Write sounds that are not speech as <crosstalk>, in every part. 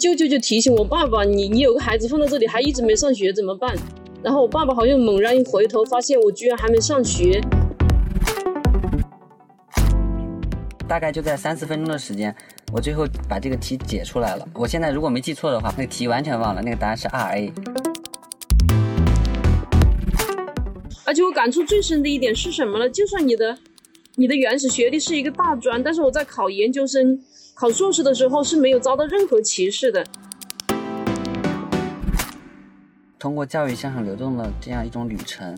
舅舅就提醒我爸爸：“你你有个孩子放在这里，还一直没上学，怎么办？”然后我爸爸好像猛然一回头，发现我居然还没上学。大概就在三四分钟的时间，我最后把这个题解出来了。我现在如果没记错的话，那个题完全忘了，那个答案是二 A。而且我感触最深的一点是什么呢？就算你的你的原始学历是一个大专，但是我在考研究生、考硕士的时候是没有遭到任何歧视的。通过教育向上流动的这样一种旅程，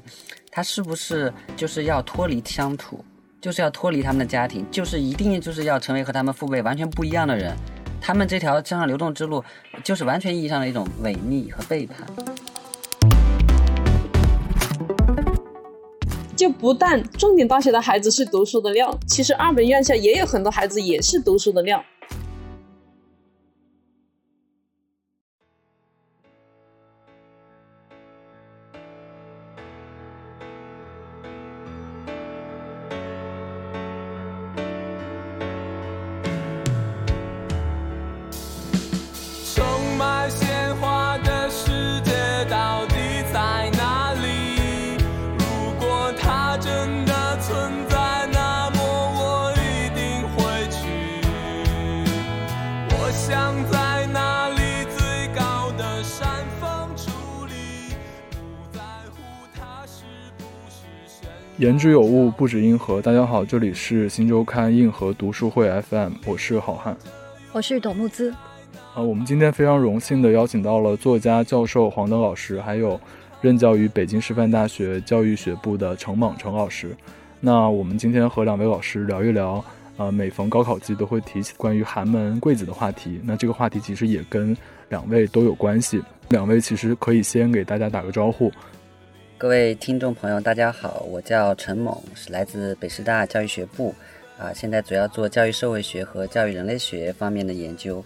他是不是就是要脱离乡土？就是要脱离他们的家庭，就是一定就是要成为和他们父辈完全不一样的人。他们这条向上流动之路，就是完全意义上的一种违逆和背叛。就不但重点大学的孩子是读书的料，其实二本院校也有很多孩子也是读书的料。言之有物，不止硬核。大家好，这里是新周刊硬核读书会 FM，我是好汉，我是董木姿。啊，我们今天非常荣幸的邀请到了作家、教授黄登老师，还有任教于北京师范大学教育学部的程猛程老师。那我们今天和两位老师聊一聊，呃，每逢高考季都会提起关于寒门贵子的话题。那这个话题其实也跟两位都有关系。两位其实可以先给大家打个招呼。各位听众朋友，大家好，我叫陈猛，是来自北师大教育学部，啊，现在主要做教育社会学和教育人类学方面的研究。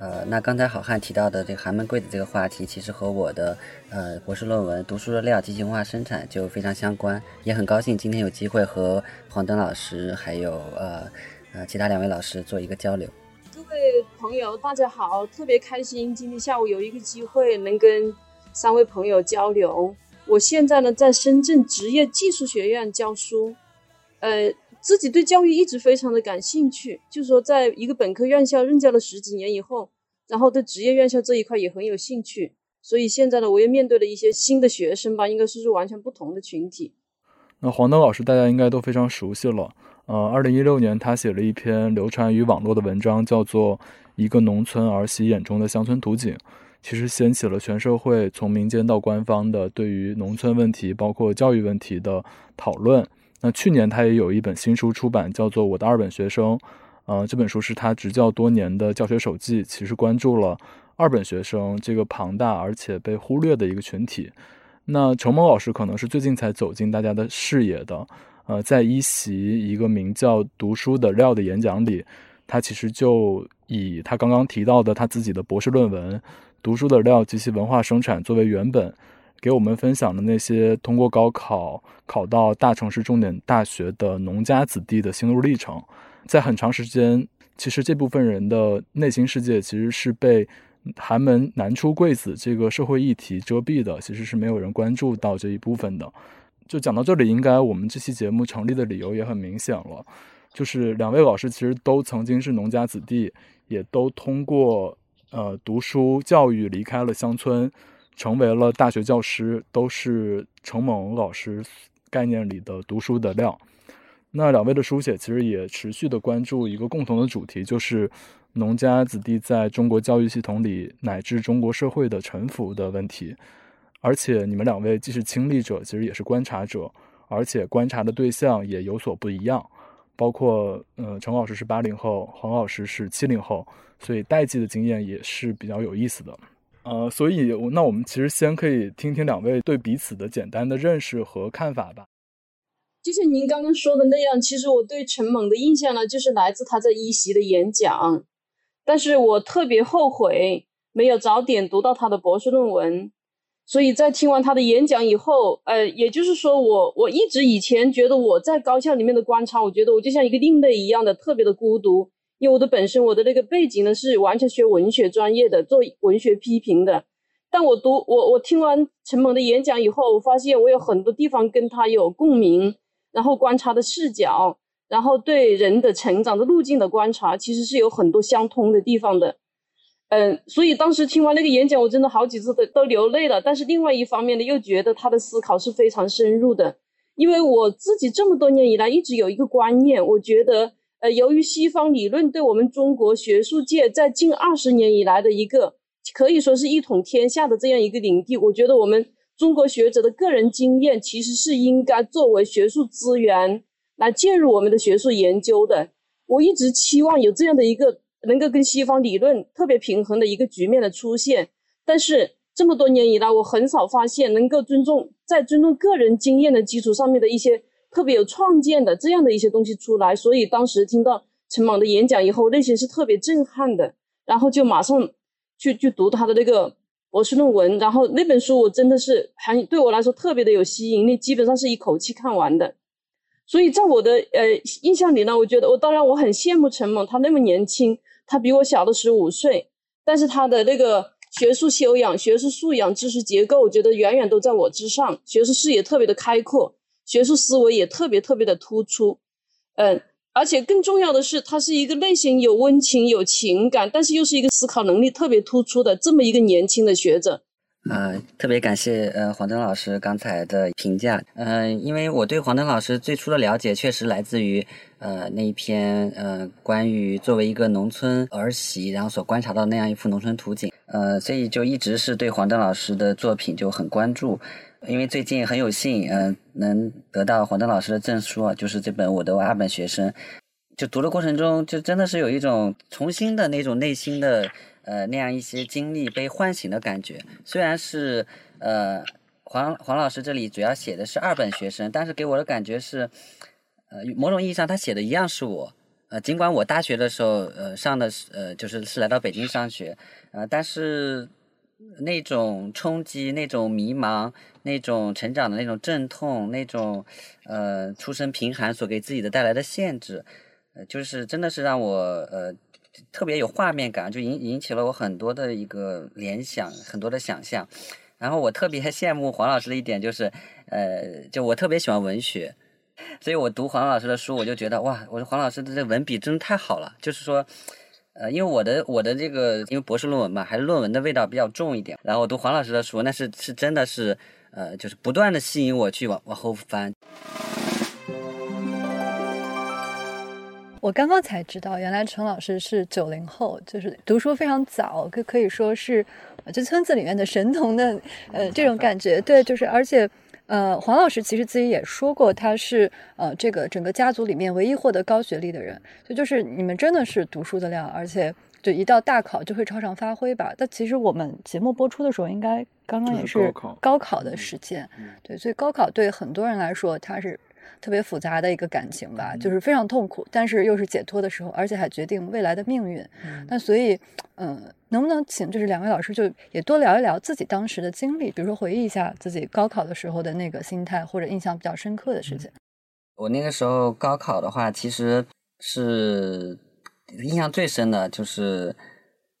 呃，那刚才好汉提到的这个寒门贵子这个话题，其实和我的呃博士论文《读书的料：及其文化生产》就非常相关。也很高兴今天有机会和黄登老师还有呃呃其他两位老师做一个交流。各位朋友，大家好，特别开心今天下午有一个机会能跟三位朋友交流。我现在呢，在深圳职业技术学院教书，呃，自己对教育一直非常的感兴趣。就是说，在一个本科院校任教了十几年以后，然后对职业院校这一块也很有兴趣。所以现在呢，我也面对了一些新的学生吧，应该说是完全不同的群体。那黄登老师，大家应该都非常熟悉了。呃，二零一六年，他写了一篇流传于网络的文章，叫做《一个农村儿媳眼中的乡村图景》。其实掀起了全社会从民间到官方的对于农村问题，包括教育问题的讨论。那去年他也有一本新书出版，叫做《我的二本学生》。呃，这本书是他执教多年的教学手记，其实关注了二本学生这个庞大而且被忽略的一个群体。那程蒙老师可能是最近才走进大家的视野的。呃，在一席一个名叫《读书的料》的演讲里，他其实就以他刚刚提到的他自己的博士论文。读书的料及其文化生产作为原本，给我们分享的那些通过高考考到大城市重点大学的农家子弟的心路历程，在很长时间，其实这部分人的内心世界其实是被寒门难出贵子这个社会议题遮蔽的，其实是没有人关注到这一部分的。就讲到这里，应该我们这期节目成立的理由也很明显了，就是两位老师其实都曾经是农家子弟，也都通过。呃，读书教育离开了乡村，成为了大学教师，都是程猛老师概念里的读书的料。那两位的书写其实也持续的关注一个共同的主题，就是农家子弟在中国教育系统里乃至中国社会的沉浮的问题。而且你们两位既是亲历者，其实也是观察者，而且观察的对象也有所不一样。包括，呃，陈老师是八零后，黄老师是七零后，所以代际的经验也是比较有意思的。呃，所以，那我们其实先可以听听两位对彼此的简单的认识和看法吧。就像您刚刚说的那样，其实我对陈猛的印象呢，就是来自他在一席的演讲，但是我特别后悔没有早点读到他的博士论文。所以在听完他的演讲以后，呃，也就是说，我我一直以前觉得我在高校里面的观察，我觉得我就像一个另类一样的，特别的孤独，因为我的本身我的那个背景呢是完全学文学专业的，做文学批评的。但我读我我听完陈猛的演讲以后，我发现我有很多地方跟他有共鸣，然后观察的视角，然后对人的成长的路径的观察，其实是有很多相通的地方的。嗯，所以当时听完那个演讲，我真的好几次都都流泪了。但是另外一方面呢，又觉得他的思考是非常深入的。因为我自己这么多年以来一直有一个观念，我觉得，呃，由于西方理论对我们中国学术界在近二十年以来的一个。可以说是一统天下的这样一个领地，我觉得我们中国学者的个人经验其实是应该作为学术资源来介入我们的学术研究的。我一直期望有这样的一个能够跟西方理论特别平衡的一个局面的出现，但是这么多年以来，我很少发现能够尊重在尊重个人经验的基础上面的一些特别有创建的这样的一些东西出来。所以当时听到陈莽的演讲以后，内心是特别震撼的，然后就马上。去去读他的那个博士论文，然后那本书我真的是还对我来说特别的有吸引力，基本上是一口气看完的。所以在我的呃印象里呢，我觉得我当然我很羡慕陈猛，他那么年轻，他比我小了十五岁，但是他的那个学术修养、学术素养、知识结构，我觉得远远都在我之上，学术视野特别的开阔，学术思维也特别特别的突出，嗯。而且更重要的是，他是一个内心有温情、有情感，但是又是一个思考能力特别突出的这么一个年轻的学者。啊，特别感谢呃黄登老师刚才的评价。嗯，因为我对黄登老师最初的了解，确实来自于呃那一篇呃关于作为一个农村儿媳，然后所观察到那样一幅农村图景。呃，所以就一直是对黄登老师的作品就很关注。因为最近很有幸，嗯，能得到黄登老师的证书，就是这本《我的二本学生》，就读的过程中，就真的是有一种重新的那种内心的，呃，那样一些经历被唤醒的感觉。虽然是，呃，黄黄老师这里主要写的是二本学生，但是给我的感觉是，呃，某种意义上他写的一样是我，呃，尽管我大学的时候，呃，上的是，呃，就是是来到北京上学，呃，但是。那种冲击，那种迷茫，那种成长的那种阵痛，那种呃出身贫寒所给自己的带来的限制，呃，就是真的是让我呃特别有画面感，就引引起了我很多的一个联想，很多的想象。然后我特别 <laughs> 羡慕黄老师的一点就是，呃，就我特别喜欢文学，所以我读黄老师的书，我就觉得哇，我说黄老师的这文笔真的太好了，就是说。呃，因为我的我的这个因为博士论文嘛，还是论文的味道比较重一点。然后我读黄老师的书，那是是真的是，呃，就是不断的吸引我去往往后翻。我刚刚才知道，原来陈老师是九零后，就是读书非常早，可可以说是这村子里面的神童的，呃，这种感觉。对，就是而且。呃，黄老师其实自己也说过，他是呃这个整个家族里面唯一获得高学历的人，所以就是你们真的是读书的料，而且就一到大考就会超常发挥吧。但其实我们节目播出的时候，应该刚刚也是高考的时间，对，所以高考对很多人来说，它是。特别复杂的一个感情吧，就是非常痛苦，但是又是解脱的时候，而且还决定未来的命运。那所以，嗯，能不能请就是两位老师就也多聊一聊自己当时的经历，比如说回忆一下自己高考的时候的那个心态，或者印象比较深刻的事情。我那个时候高考的话，其实是印象最深的就是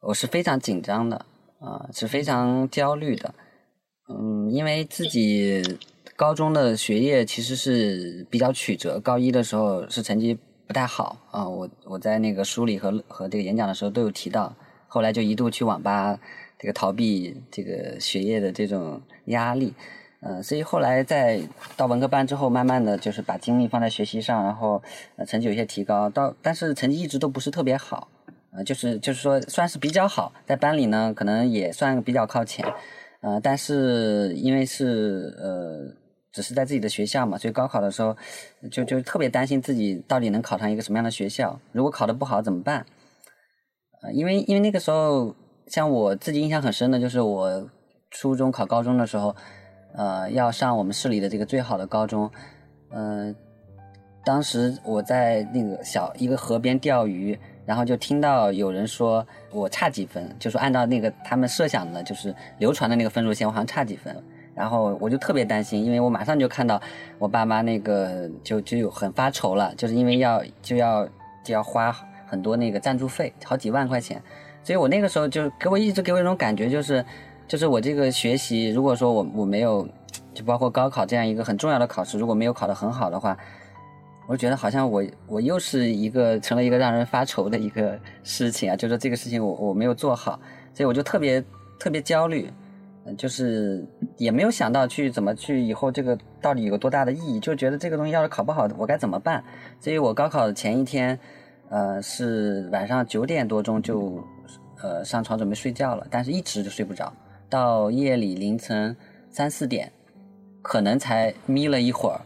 我是非常紧张的啊，是非常焦虑的。嗯，因为自己。高中的学业其实是比较曲折，高一的时候是成绩不太好啊。我我在那个书里和和这个演讲的时候都有提到，后来就一度去网吧这个逃避这个学业的这种压力，嗯，所以后来在到文科班之后，慢慢的就是把精力放在学习上，然后成绩有些提高，到但是成绩一直都不是特别好，呃，就是就是说算是比较好，在班里呢可能也算比较靠前，呃，但是因为是呃。只是在自己的学校嘛，所以高考的时候就就特别担心自己到底能考上一个什么样的学校。如果考得不好怎么办？呃，因为因为那个时候，像我自己印象很深的就是我初中考高中的时候，呃，要上我们市里的这个最好的高中。嗯，当时我在那个小一个河边钓鱼，然后就听到有人说我差几分，就说按照那个他们设想的，就是流传的那个分数线，我好像差几分。然后我就特别担心，因为我马上就看到我爸妈那个就就有很发愁了，就是因为要就要就要花很多那个赞助费，好几万块钱。所以我那个时候就给我一直给我一种感觉，就是就是我这个学习，如果说我我没有，就包括高考这样一个很重要的考试，如果没有考得很好的话，我觉得好像我我又是一个成了一个让人发愁的一个事情啊，就是这个事情我我没有做好，所以我就特别特别焦虑。就是也没有想到去怎么去以后这个到底有多大的意义，就觉得这个东西要是考不好，我该怎么办？所以我高考的前一天，呃，是晚上九点多钟就，呃，上床准备睡觉了，但是一直就睡不着，到夜里凌晨三四点，可能才眯了一会儿，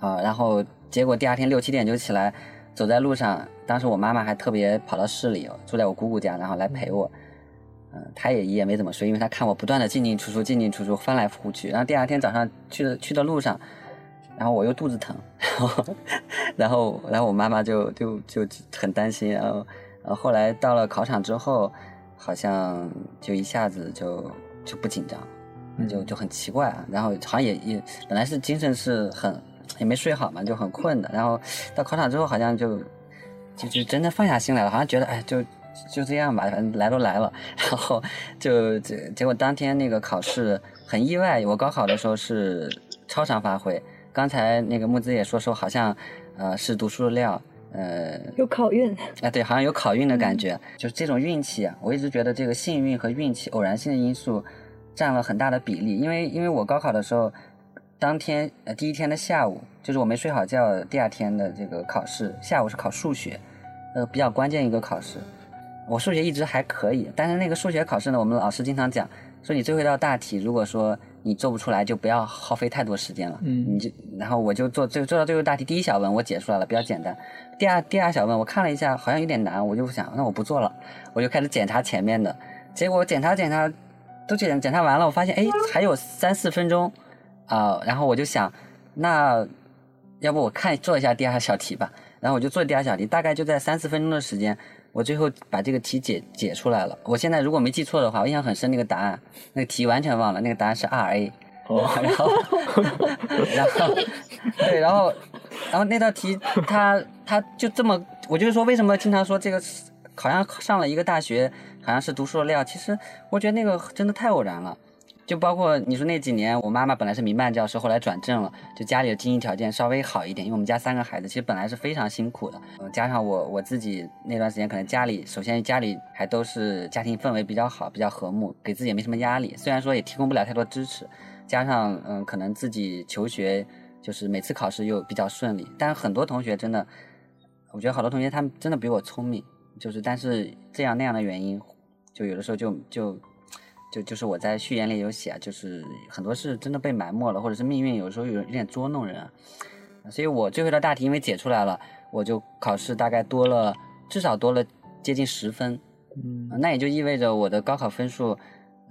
啊，然后结果第二天六七点就起来，走在路上，当时我妈妈还特别跑到市里，住在我姑姑家，然后来陪我。他也也没怎么睡，因为他看我不断的进进出出，进进出出，翻来覆去。然后第二天早上去的去的路上，然后我又肚子疼，然后然后然后我妈妈就就就很担心。然后然后后来到了考场之后，好像就一下子就就不紧张，就就很奇怪啊。然后好像也也本来是精神是很也没睡好嘛，就很困的。然后到考场之后，好像就就就真的放下心来了，好像觉得哎就。就这样吧，反正来都来了，<laughs> 然后就结结果当天那个考试很意外，我高考的时候是超常发挥。刚才那个木子也说说，好像呃是读书的料，呃有考运啊，对，好像有考运的感觉，就是这种运气啊。我一直觉得这个幸运和运气、偶然性的因素占了很大的比例，因为因为我高考的时候，当天呃第一天的下午，就是我没睡好觉，第二天的这个考试下午是考数学，呃比较关键一个考试。我数学一直还可以，但是那个数学考试呢，我们老师经常讲，说你最后一道大题，如果说你做不出来，就不要耗费太多时间了。嗯，你就然后我就做最做到最后大题，第一小问我解出来了，比较简单。第二第二小问我看了一下，好像有点难，我就想那我不做了，我就开始检查前面的。结果检查检查都检检查完了，我发现哎还有三四分钟啊，然后我就想那要不我看做一下第二小题吧，然后我就做第二小题，大概就在三四分钟的时间。我最后把这个题解解出来了。我现在如果没记错的话，我印象很深，那个答案，那个题完全忘了。那个答案是 R A。哦。<laughs> 然后，然后，对，然后，然后那道题，他他就这么，我就是说，为什么经常说这个好像上了一个大学，好像是读书的料？其实我觉得那个真的太偶然了。就包括你说那几年，我妈妈本来是民办教师，后来转正了，就家里的经济条件稍微好一点。因为我们家三个孩子，其实本来是非常辛苦的，加上我我自己那段时间可能家里，首先家里还都是家庭氛围比较好，比较和睦，给自己也没什么压力。虽然说也提供不了太多支持，加上嗯，可能自己求学就是每次考试又比较顺利。但是很多同学真的，我觉得好多同学他们真的比我聪明，就是但是这样那样的原因，就有的时候就就。就就是我在序言里有写啊，就是很多事真的被埋没了，或者是命运有时候有有点捉弄人啊。所以我最后一道大题因为解出来了，我就考试大概多了至少多了接近十分，嗯，那也就意味着我的高考分数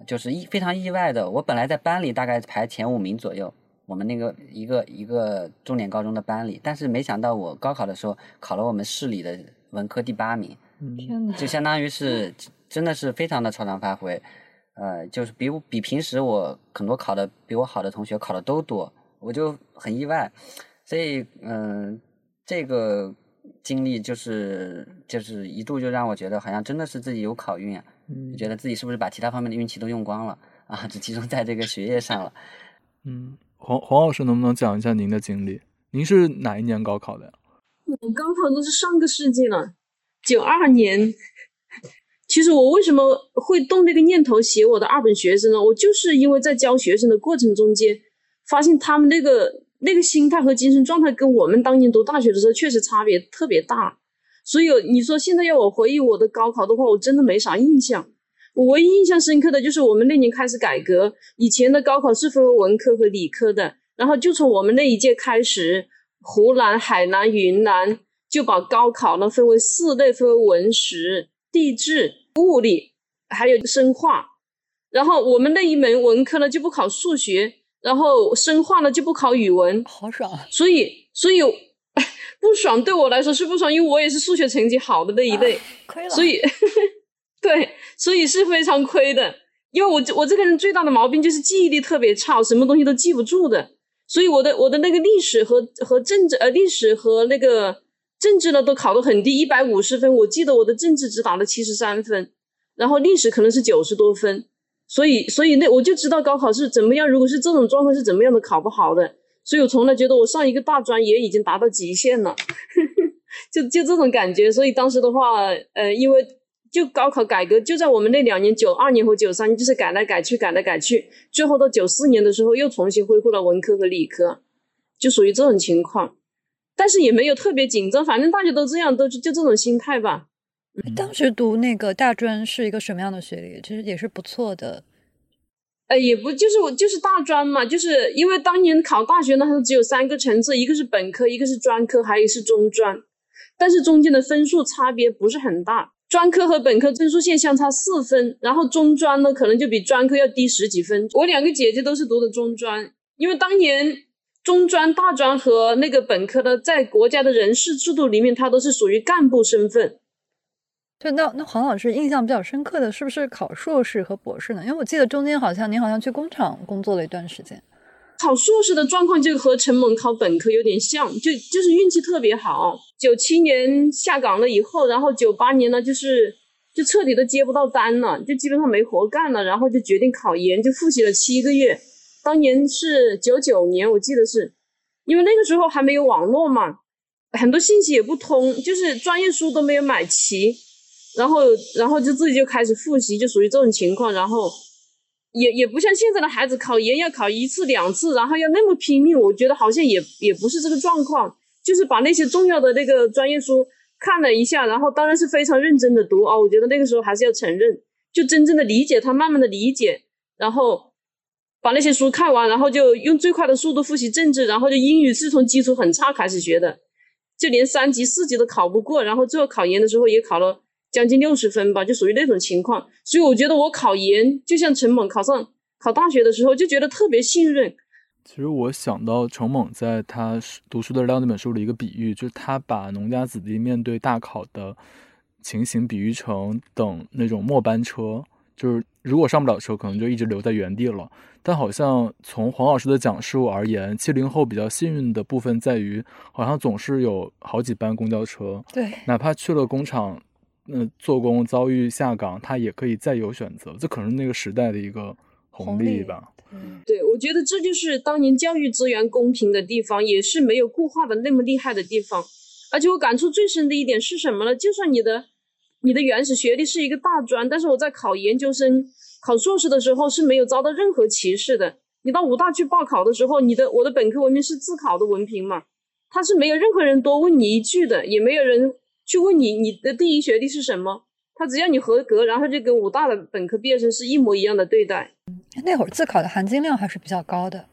就是意非常意外的，我本来在班里大概排前五名左右，我们那个一个一个重点高中的班里，但是没想到我高考的时候考了我们市里的文科第八名，天呐，就相当于是 <laughs> 真的是非常的超常发挥。呃，就是比我比平时我很多考的比我好的同学考的都多，我就很意外，所以嗯，这个经历就是就是一度就让我觉得好像真的是自己有考运啊，觉得自己是不是把其他方面的运气都用光了啊，只集中在这个学业上了。嗯，黄黄老师能不能讲一下您的经历？您是哪一年高考的呀？我高考都是上个世纪了，九二年。其实我为什么会动这个念头写我的二本学生呢？我就是因为在教学生的过程中间，发现他们那个那个心态和精神状态跟我们当年读大学的时候确实差别特别大。所以你说现在要我回忆我的高考的话，我真的没啥印象。我唯一印象深刻的就是我们那年开始改革，以前的高考是分为文科和理科的，然后就从我们那一届开始，湖南、海南、云南就把高考呢分为四类，分为文史、地质。物理还有生化，然后我们那一门文科呢就不考数学，然后生化呢就不考语文，好爽。所以，所以 <laughs> 不爽对我来说是不爽，因为我也是数学成绩好的那一类，亏了。所以，<laughs> 对，所以是非常亏的。因为我我这个人最大的毛病就是记忆力特别差，什么东西都记不住的。所以我的我的那个历史和和政治呃历史和那个。政治呢都考得很低，一百五十分。我记得我的政治只打了七十三分，然后历史可能是九十多分。所以，所以那我就知道高考是怎么样。如果是这种状况是怎么样的考不好的。所以我从来觉得我上一个大专也已经达到极限了，<laughs> 就就这种感觉。所以当时的话，呃，因为就高考改革就在我们那两年，九二年和九三年，就是改来改去，改来改去，最后到九四年的时候又重新恢复了文科和理科，就属于这种情况。但是也没有特别紧张，反正大家都这样，都就这种心态吧。当时读那个大专是一个什么样的学历？其实也是不错的。呃，也不就是我就是大专嘛，就是因为当年考大学那时候只有三个层次，一个是本科，一个是专科，还有一个是中专，但是中间的分数差别不是很大，专科和本科分数线相差四分，然后中专呢可能就比专科要低十几分。我两个姐姐都是读的中专，因为当年中专、大专和那个本科的，在国家的人事制度里面，它都是属于干部身份。对那那黄老师印象比较深刻的是不是考硕士和博士呢？因为我记得中间好像您好像去工厂工作了一段时间。考硕士的状况就和陈猛考本科有点像，就就是运气特别好。九七年下岗了以后，然后九八年呢，就是就彻底的接不到单了，就基本上没活干了，然后就决定考研，就复习了七个月。当年是九九年，我记得是，因为那个时候还没有网络嘛，很多信息也不通，就是专业书都没有买齐。然后，然后就自己就开始复习，就属于这种情况。然后，也也不像现在的孩子考研要考一次两次，然后要那么拼命。我觉得好像也也不是这个状况，就是把那些重要的那个专业书看了一下，然后当然是非常认真的读啊。我觉得那个时候还是要承认，就真正的理解他，慢慢的理解，然后把那些书看完，然后就用最快的速度复习政治，然后就英语是从基础很差开始学的，就连三级四级都考不过，然后最后考研的时候也考了。将近六十分吧，就属于那种情况，所以我觉得我考研就像陈猛考上考大学的时候，就觉得特别信任。其实我想到陈猛在他读书的料那本书里一个比喻，就是他把农家子弟面对大考的情形比喻成等那种末班车，就是如果上不了车，可能就一直留在原地了。但好像从黄老师的讲述而言，七零后比较幸运的部分在于，好像总是有好几班公交车，对，哪怕去了工厂。那做工遭遇下岗，他也可以再有选择，这可能是那个时代的一个红利吧。对，我觉得这就是当年教育资源公平的地方，也是没有固化的那么厉害的地方。而且我感触最深的一点是什么呢？就算你的你的原始学历是一个大专，但是我在考研究生、考硕士的时候是没有遭到任何歧视的。你到武大去报考的时候，你的我的本科文凭是自考的文凭嘛，他是没有任何人多问你一句的，也没有人。去问你，你的第一学历是什么？他只要你合格，然后就跟武大的本科毕业生是一模一样的对待。那会儿自考的含金量还是比较高的。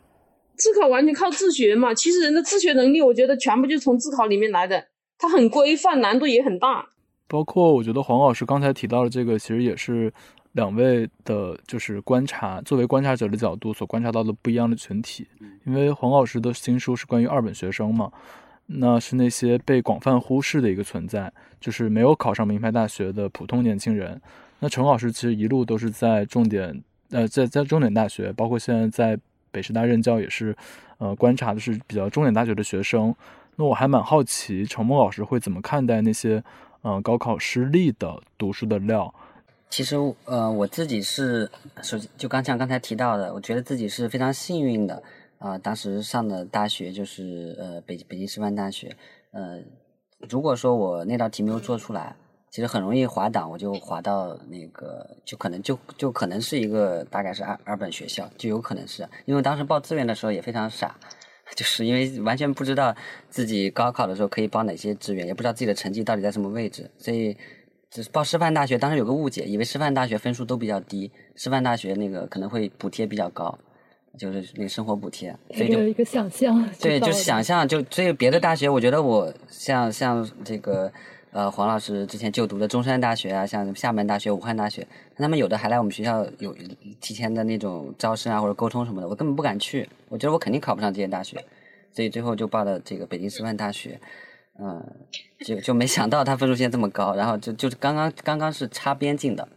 自考完全靠自学嘛，其实人的自学能力，我觉得全部就从自考里面来的。它很规范，难度也很大。包括我觉得黄老师刚才提到的这个，其实也是两位的，就是观察，作为观察者的角度所观察到的不一样的群体。因为黄老师的新书是关于二本学生嘛。那是那些被广泛忽视的一个存在，就是没有考上名牌大学的普通年轻人。那陈老师其实一路都是在重点，呃，在在重点大学，包括现在在北师大任教也是，呃，观察的是比较重点大学的学生。那我还蛮好奇，陈梦老师会怎么看待那些，嗯，高考失利的读书的料？其实，呃，我自己是，首先就刚像刚才提到的，我觉得自己是非常幸运的。啊，当时上的大学就是呃北北京师范大学，呃，如果说我那道题没有做出来，其实很容易滑档，我就滑到那个，就可能就就可能是一个大概是二二本学校，就有可能是，因为当时报志愿的时候也非常傻，就是因为完全不知道自己高考的时候可以报哪些志愿，也不知道自己的成绩到底在什么位置，所以只是报师范大学，当时有个误解，以为师范大学分数都比较低，师范大学那个可能会补贴比较高。就是那个生活补贴，所以就有一个想象。对，就是想象，就所以别的大学，我觉得我像像这个呃黄老师之前就读的中山大学啊，像厦门大学、武汉大学，他们有的还来我们学校有提前的那种招生啊或者沟通什么的，我根本不敢去，我觉得我肯定考不上这些大学，所以最后就报了这个北京师范大学，嗯，就就没想到他分数线这么高，然后就就是刚刚刚刚是差边进的，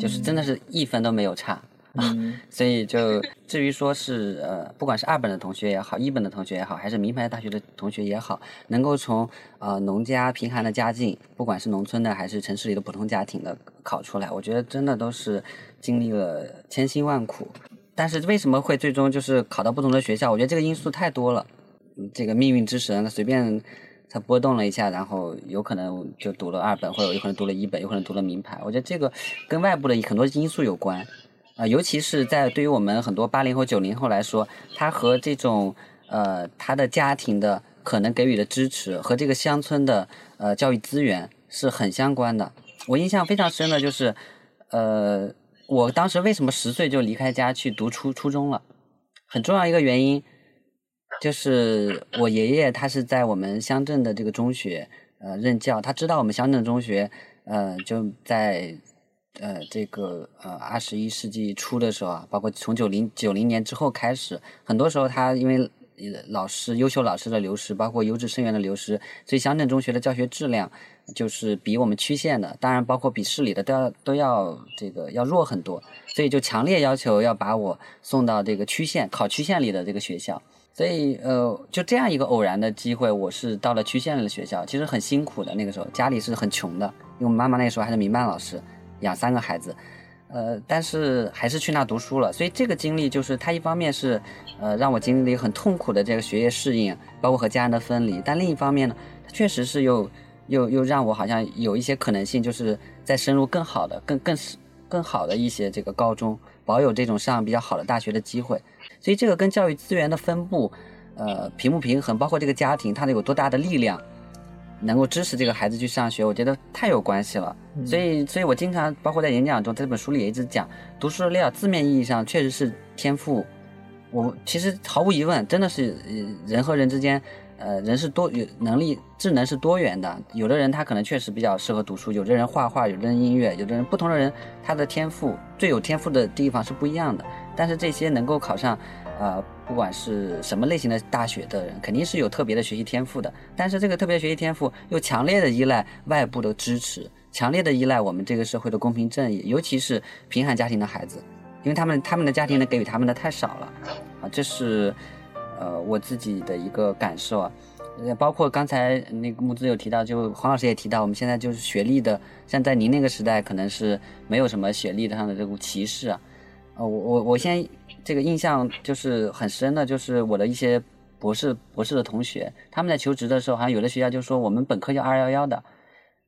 就是真的是一分都没有差。<laughs> 嗯，所以就至于说是呃，不管是二本的同学也好，一本的同学也好，还是名牌大学的同学也好，能够从呃农家贫寒的家境，不管是农村的还是城市里的普通家庭的考出来，我觉得真的都是经历了千辛万苦。但是为什么会最终就是考到不同的学校？我觉得这个因素太多了。这个命运之神随便他波动了一下，然后有可能就读了二本，或者有可能读了一本，有可能读了名牌。我觉得这个跟外部的很多因素有关啊，尤其是在对于我们很多八零后、九零后来说，他和这种呃他的家庭的可能给予的支持和这个乡村的呃教育资源是很相关的。我印象非常深的就是呃。我当时为什么十岁就离开家去读初初中了？很重要一个原因，就是我爷爷他是在我们乡镇的这个中学呃任教，他知道我们乡镇中学呃就在呃这个呃二十一世纪初的时候啊，包括从九零九零年之后开始，很多时候他因为老师优秀老师的流失，包括优质生源的流失，所以乡镇中学的教学质量。就是比我们区县的，当然包括比市里的都要都要这个要弱很多，所以就强烈要求要把我送到这个区县考区县里的这个学校。所以呃，就这样一个偶然的机会，我是到了区县里的学校，其实很辛苦的。那个时候家里是很穷的，因为我妈妈那个时候还是民办老师，养三个孩子，呃，但是还是去那读书了。所以这个经历就是他一方面是呃让我经历很痛苦的这个学业适应，包括和家人的分离，但另一方面呢，他确实是又。又又让我好像有一些可能性，就是在深入更好的、更更更好的一些这个高中，保有这种上比较好的大学的机会。所以这个跟教育资源的分布，呃，平不平衡，包括这个家庭它有多大的力量，能够支持这个孩子去上学，我觉得太有关系了。所以，所以我经常包括在演讲中，在这本书里也一直讲，读书的料字面意义上确实是天赋。我其实毫无疑问，真的是人和人之间。呃，人是多有能力，智能是多元的。有的人他可能确实比较适合读书，有的人画画，有的人音乐，有的人不同的人他的天赋最有天赋的地方是不一样的。但是这些能够考上，呃，不管是什么类型的大学的人，肯定是有特别的学习天赋的。但是这个特别学习天赋又强烈的依赖外部的支持，强烈的依赖我们这个社会的公平正义，尤其是贫寒家庭的孩子，因为他们他们的家庭能给予他们的太少了，啊，这是。呃，我自己的一个感受啊，包括刚才那个木子有提到，就黄老师也提到，我们现在就是学历的，像在您那个时代，可能是没有什么学历上的这种歧视啊。呃，我我我先这个印象就是很深的，就是我的一些博士博士的同学，他们在求职的时候，好像有的学校就说我们本科要二幺幺的，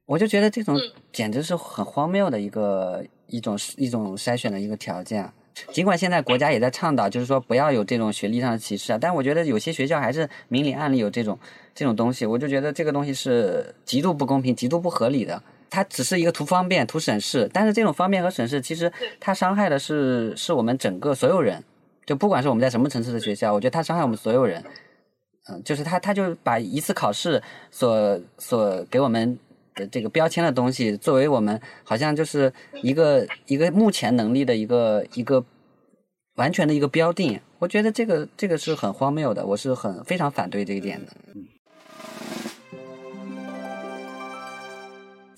我就觉得这种简直是很荒谬的一个一种一种筛选的一个条件。尽管现在国家也在倡导，就是说不要有这种学历上的歧视啊，但我觉得有些学校还是明里暗里有这种这种东西，我就觉得这个东西是极度不公平、极度不合理的。它只是一个图方便、图省事，但是这种方便和省事，其实它伤害的是是我们整个所有人，就不管是我们在什么层次的学校，我觉得它伤害我们所有人。嗯，就是他他就把一次考试所所给我们的这个标签的东西，作为我们好像就是一个一个目前能力的一个一个。完全的一个标定，我觉得这个这个是很荒谬的，我是很非常反对这一点的。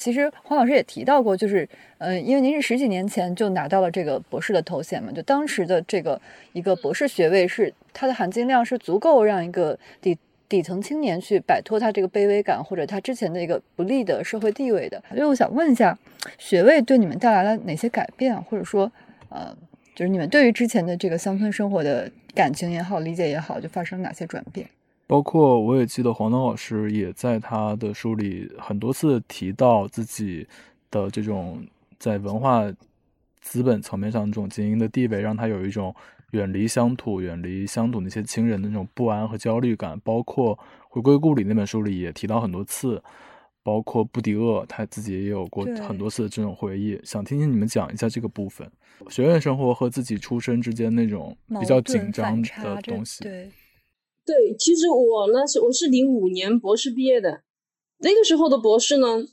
其实黄老师也提到过，就是呃，因为您是十几年前就拿到了这个博士的头衔嘛，就当时的这个一个博士学位是它的含金量是足够让一个底底层青年去摆脱他这个卑微感或者他之前的一个不利的社会地位的。所以我想问一下，学位对你们带来了哪些改变，或者说呃？就是你们对于之前的这个乡村生活的感情也好，理解也好，就发生哪些转变？包括我也记得黄东老师也在他的书里很多次提到自己的这种在文化资本层面上这种精英的地位，让他有一种远离乡土、远离乡土那些亲人的那种不安和焦虑感。包括《回归故里》那本书里也提到很多次。包括布迪厄他自己也有过很多次的这种回忆，想听听你们讲一下这个部分，学院生活和自己出身之间那种比较紧张的东西。对，对，其实我呢是我是零五年博士毕业的，那个时候的博士呢，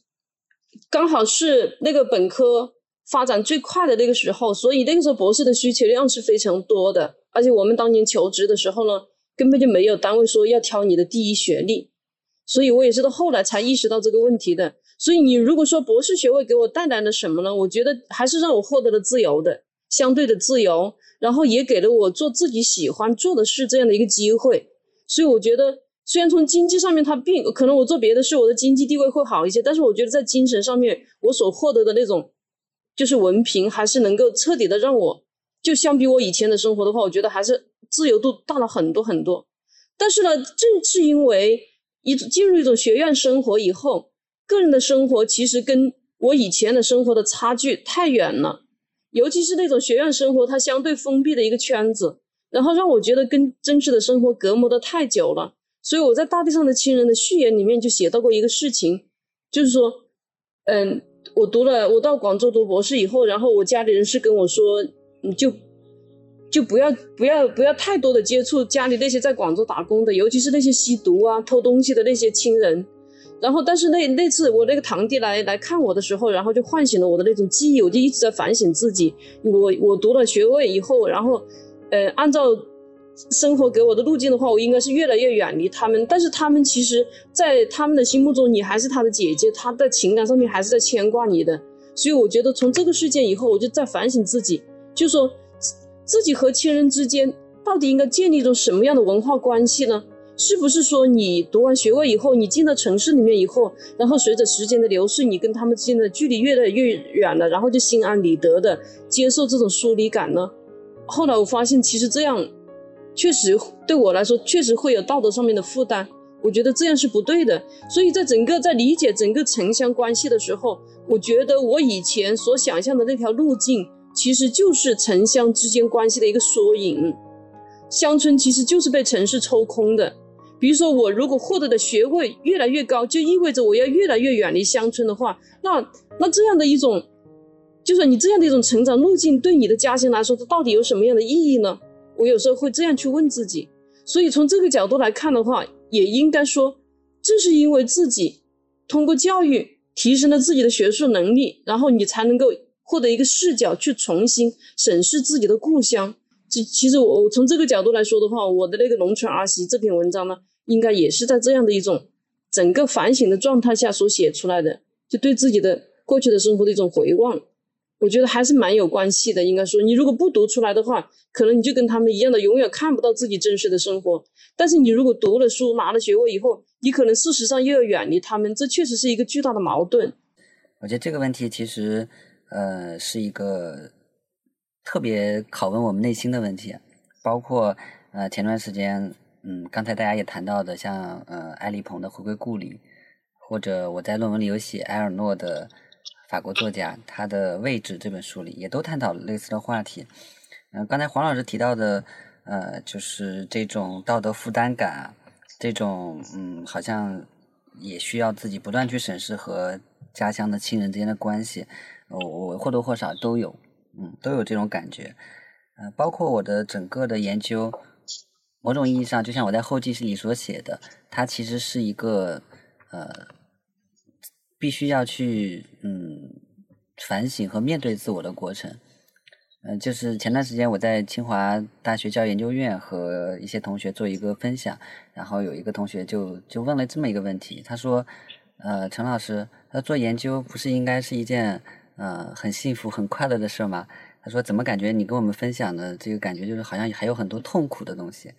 刚好是那个本科发展最快的那个时候，所以那个时候博士的需求量是非常多的，而且我们当年求职的时候呢，根本就没有单位说要挑你的第一学历。所以我也是到后来才意识到这个问题的。所以你如果说博士学位给我带来了什么呢？我觉得还是让我获得了自由的。相对的自由，然后也给了我做自己喜欢做的事这样的一个机会。所以我觉得，虽然从经济上面它并可能我做别的事，我的经济地位会好一些，但是我觉得在精神上面，我所获得的那种就是文凭，还是能够彻底的让我，就相比我以前的生活的话，我觉得还是自由度大了很多很多。但是呢，正是因为一进入一种学院生活以后，个人的生活其实跟我以前的生活的差距太远了，尤其是那种学院生活，它相对封闭的一个圈子，然后让我觉得跟真实的生活隔膜的太久了。所以我在《大地上的亲人》的序言里面就写到过一个事情，就是说，嗯，我读了，我到广州读博士以后，然后我家里人是跟我说，你就。就不要不要不要太多的接触家里那些在广州打工的，尤其是那些吸毒啊、偷东西的那些亲人。然后，但是那那次我那个堂弟来来看我的时候，然后就唤醒了我的那种记忆，我就一直在反省自己。我我读了学位以后，然后，呃，按照生活给我的路径的话，我应该是越来越远离他们。但是他们其实，在他们的心目中，你还是他的姐姐，他在情感上面还是在牵挂你的。所以我觉得从这个事件以后，我就在反省自己，就说。自己和亲人之间到底应该建立一种什么样的文化关系呢？是不是说你读完学位以后，你进到城市里面以后，然后随着时间的流逝，你跟他们之间的距离越来越远了，然后就心安理得的接受这种疏离感呢？后来我发现，其实这样确实对我来说确实会有道德上面的负担，我觉得这样是不对的。所以在整个在理解整个城乡关系的时候，我觉得我以前所想象的那条路径。其实就是城乡之间关系的一个缩影，乡村其实就是被城市抽空的。比如说，我如果获得的学位越来越高，就意味着我要越来越远离乡村的话，那那这样的一种，就是你这样的一种成长路径，对你的家乡来说，它到底有什么样的意义呢？我有时候会这样去问自己。所以从这个角度来看的话，也应该说，正是因为自己通过教育提升了自己的学术能力，然后你才能够。获得一个视角去重新审视自己的故乡，这其实我从这个角度来说的话，我的那个农村儿媳这篇文章呢，应该也是在这样的一种整个反省的状态下所写出来的，就对自己的过去的生活的一种回望，我觉得还是蛮有关系的。应该说，你如果不读出来的话，可能你就跟他们一样的，永远看不到自己真实的生活；但是你如果读了书，拿了学位以后，你可能事实上又要远离他们，这确实是一个巨大的矛盾。我觉得这个问题其实。呃，是一个特别拷问我们内心的问题，包括呃前段时间，嗯，刚才大家也谈到的，像呃艾丽鹏的《回归故里》，或者我在论文里有写埃尔诺的法国作家他的位置这本书里，也都探讨了类似的话题。嗯，刚才黄老师提到的，呃，就是这种道德负担感，这种嗯，好像也需要自己不断去审视和家乡的亲人之间的关系。我我或多或少都有，嗯，都有这种感觉，呃，包括我的整个的研究，某种意义上，就像我在后记里所写的，它其实是一个呃，必须要去嗯反省和面对自我的过程。嗯，就是前段时间我在清华大学教研究院和一些同学做一个分享，然后有一个同学就就问了这么一个问题，他说，呃，陈老师，他做研究不是应该是一件呃，很幸福、很快乐的事吗？他说：“怎么感觉你跟我们分享的这个感觉，就是好像还有很多痛苦的东西。”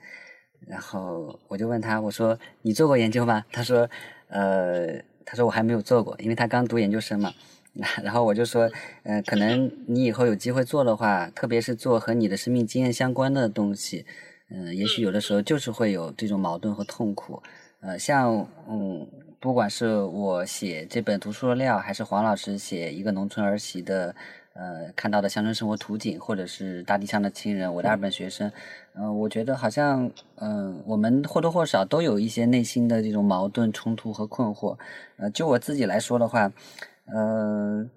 然后我就问他：“我说你做过研究吗？”他说：“呃，他说我还没有做过，因为他刚读研究生嘛。<laughs> ”然后我就说：“呃，可能你以后有机会做的话，特别是做和你的生命经验相关的东西，嗯，也许有的时候就是会有这种矛盾和痛苦。呃，像嗯。”不管是我写这本读书的料，还是黄老师写一个农村儿媳的，呃，看到的乡村生活图景，或者是大地上的亲人，我的二本学生，嗯，我觉得好像，嗯，我们或多或少都有一些内心的这种矛盾冲突和困惑。呃，就我自己来说的话，呃，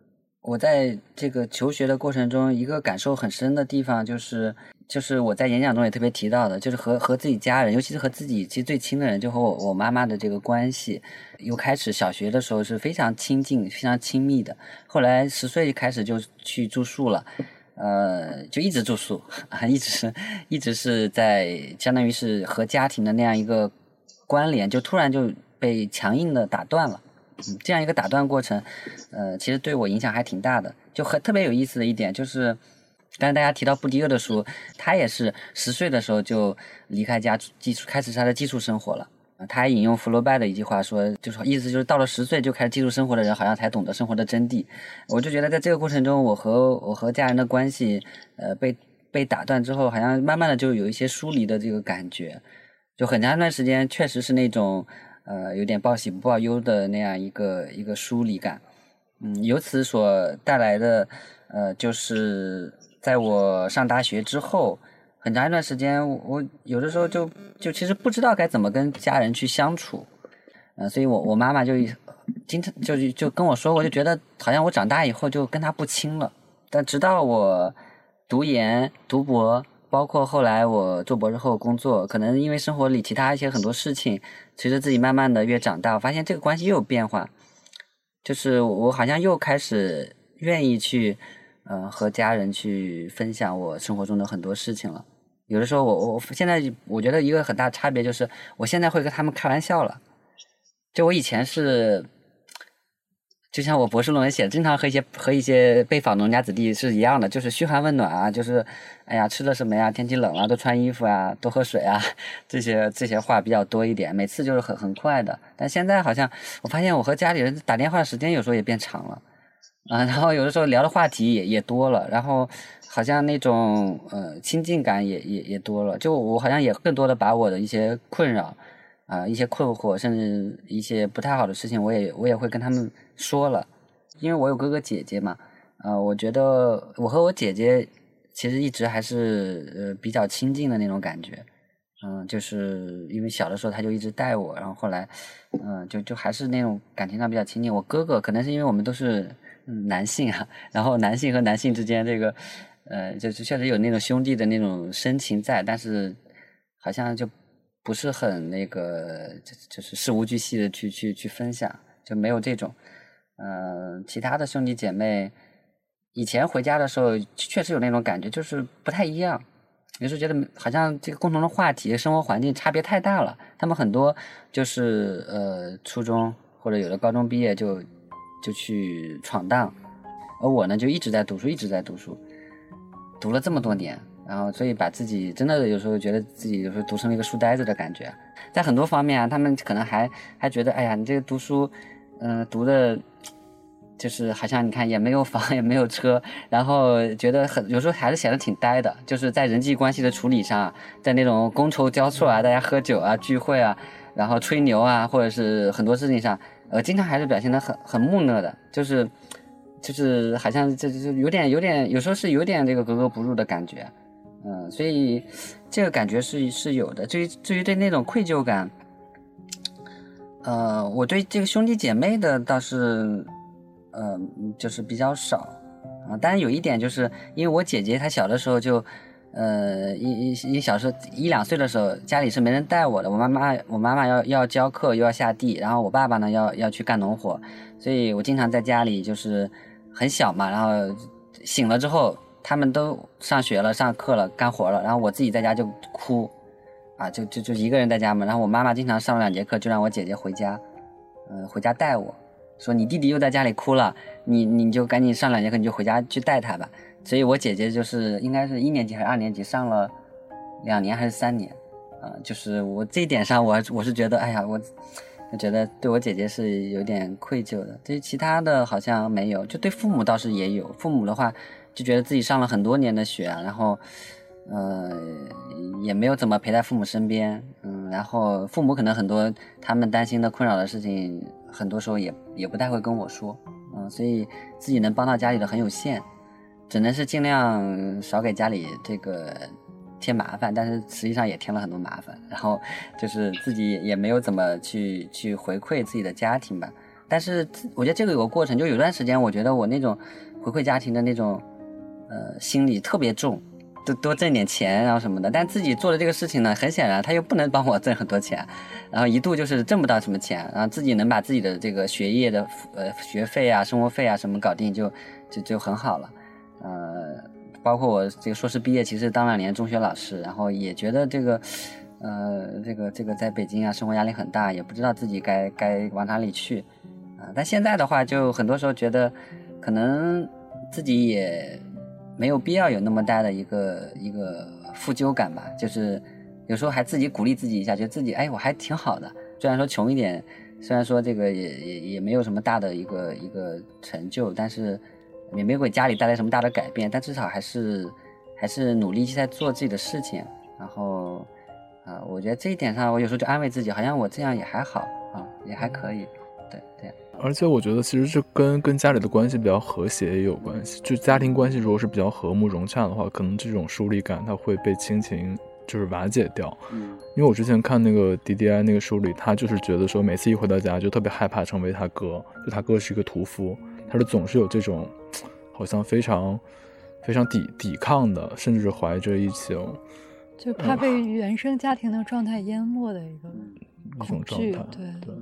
我在这个求学的过程中，一个感受很深的地方就是。就是我在演讲中也特别提到的，就是和和自己家人，尤其是和自己其实最亲的人，就和我我妈妈的这个关系，又开始小学的时候是非常亲近、非常亲密的。后来十岁开始就去住宿了，呃，就一直住宿，<laughs> 一直一直是在相当于是和家庭的那样一个关联，就突然就被强硬的打断了。嗯，这样一个打断过程，呃，其实对我影响还挺大的。就很特别有意思的一点就是。但是大家提到布迪厄的书，他也是十岁的时候就离开家寄宿，开始他的寄宿生活了。他还引用福楼拜的一句话说，就是意思就是到了十岁就开始寄宿生活的人，好像才懂得生活的真谛。我就觉得在这个过程中，我和我和家人的关系，呃，被被打断之后，好像慢慢的就有一些疏离的这个感觉。就很长一段时间，确实是那种呃有点报喜不报忧的那样一个一个疏离感。嗯，由此所带来的呃，就是在我上大学之后。很长一段时间，我有的时候就就其实不知道该怎么跟家人去相处，嗯，所以我我妈妈就经常就就跟我说，我就觉得好像我长大以后就跟她不亲了。但直到我读研、读博，包括后来我做博士后工作，可能因为生活里其他一些很多事情，随着自己慢慢的越长大，我发现这个关系又有变化，就是我好像又开始愿意去，呃，和家人去分享我生活中的很多事情了。有的时候，我我现在我觉得一个很大差别就是，我现在会跟他们开玩笑了。就我以前是，就像我博士论文写，经常和一些和一些被访农家子弟是一样的，就是嘘寒问暖啊，就是哎呀吃了什么呀，天气冷了多穿衣服啊，多喝水啊，这些这些话比较多一点，每次就是很很快的。但现在好像我发现我和家里人打电话的时间有时候也变长了，啊，<laughs> 然后有的时候聊的话题也也多了，然后。好像那种呃亲近感也也也多了，就我好像也更多的把我的一些困扰啊一些困惑，甚至一些不太好的事情，我也我也会跟他们说了，因为我有哥哥姐姐嘛，呃，我觉得我和我姐姐其实一直还是呃比较亲近的那种感觉，嗯，就是因为小的时候他就一直带我，然后后来嗯就就还是那种感情上比较亲近。我哥哥可能是因为我们都是男性啊，然后男性和男性之间这个。呃，就是确实有那种兄弟的那种深情在，但是好像就不是很那个，就就是事无巨细的去去去分享，就没有这种。嗯，其他的兄弟姐妹，以前回家的时候确实有那种感觉，就是不太一样。有时候觉得好像这个共同的话题、生活环境差别太大了。他们很多就是呃初中或者有的高中毕业就就去闯荡，而我呢就一直在读书，一直在读书。读了这么多年，然后所以把自己真的有时候觉得自己有时候读成了一个书呆子的感觉，在很多方面啊，他们可能还还觉得，哎呀，你这个读书，嗯，读的，就是好像你看也没有房也没有车，然后觉得很有时候还是显得挺呆的，就是在人际关系的处理上，在那种觥筹交错啊，大家喝酒啊聚会啊，然后吹牛啊，或者是很多事情上，呃，经常还是表现得很很木讷的，就是。就是好像这就有点有点有时候是有点这个格格不入的感觉，嗯，所以这个感觉是是有的。至于至于对那种愧疚感，呃，我对这个兄弟姐妹的倒是，呃，就是比较少啊。当然有一点就是因为我姐姐她小的时候就，呃，一一一小时候一两岁的时候家里是没人带我的，我妈妈我妈妈要要教课又要下地，然后我爸爸呢要要去干农活，所以我经常在家里就是。很小嘛，然后醒了之后，他们都上学了、上课了、干活了，然后我自己在家就哭，啊，就就就一个人在家嘛。然后我妈妈经常上了两节课，就让我姐姐回家，嗯，回家带我，说你弟弟又在家里哭了，你你就赶紧上两节课，你就回家去带他吧。所以我姐姐就是应该是一年级还是二年级，上了两年还是三年，啊，就是我这一点上，我我是觉得，哎呀，我。我觉得对我姐姐是有点愧疚的，对其他的好像没有，就对父母倒是也有。父母的话，就觉得自己上了很多年的学，然后，呃，也没有怎么陪在父母身边，嗯，然后父母可能很多他们担心的、困扰的事情，很多时候也也不太会跟我说，嗯，所以自己能帮到家里的很有限，只能是尽量少给家里这个。添麻烦，但是实际上也添了很多麻烦。然后就是自己也没有怎么去去回馈自己的家庭吧。但是我觉得这个有个过程，就有段时间，我觉得我那种回馈家庭的那种呃心理特别重，多多挣点钱然后什么的。但自己做的这个事情呢，很显然他又不能帮我挣很多钱。然后一度就是挣不到什么钱，然后自己能把自己的这个学业的呃学费啊、生活费啊什么搞定，就就就很好了，呃。包括我这个硕士毕业，其实当两年中学老师，然后也觉得这个，呃，这个这个在北京啊，生活压力很大，也不知道自己该该往哪里去，啊，但现在的话，就很多时候觉得，可能自己也没有必要有那么大的一个一个负疚感吧，就是有时候还自己鼓励自己一下，觉得自己哎我还挺好的，虽然说穷一点，虽然说这个也也也没有什么大的一个一个成就，但是也没有给家里带来什么大的改变，但至少还是还是努力在做自己的事情，然后啊，我觉得这一点上，我有时候就安慰自己，好像我这样也还好啊，也还可以，对对。而且我觉得，其实这跟跟家里的关系比较和谐也有关系。就家庭关系如果是比较和睦融洽的话，可能这种疏离感它会被亲情就是瓦解掉。嗯，因为我之前看那个 D D I 那个书里，他就是觉得说，每次一回到家就特别害怕成为他哥，就他哥是一个屠夫，他是总是有这种好像非常非常抵抵抗的，甚至怀着一种就怕被原生家庭的状态淹没的一个一种状态。对对。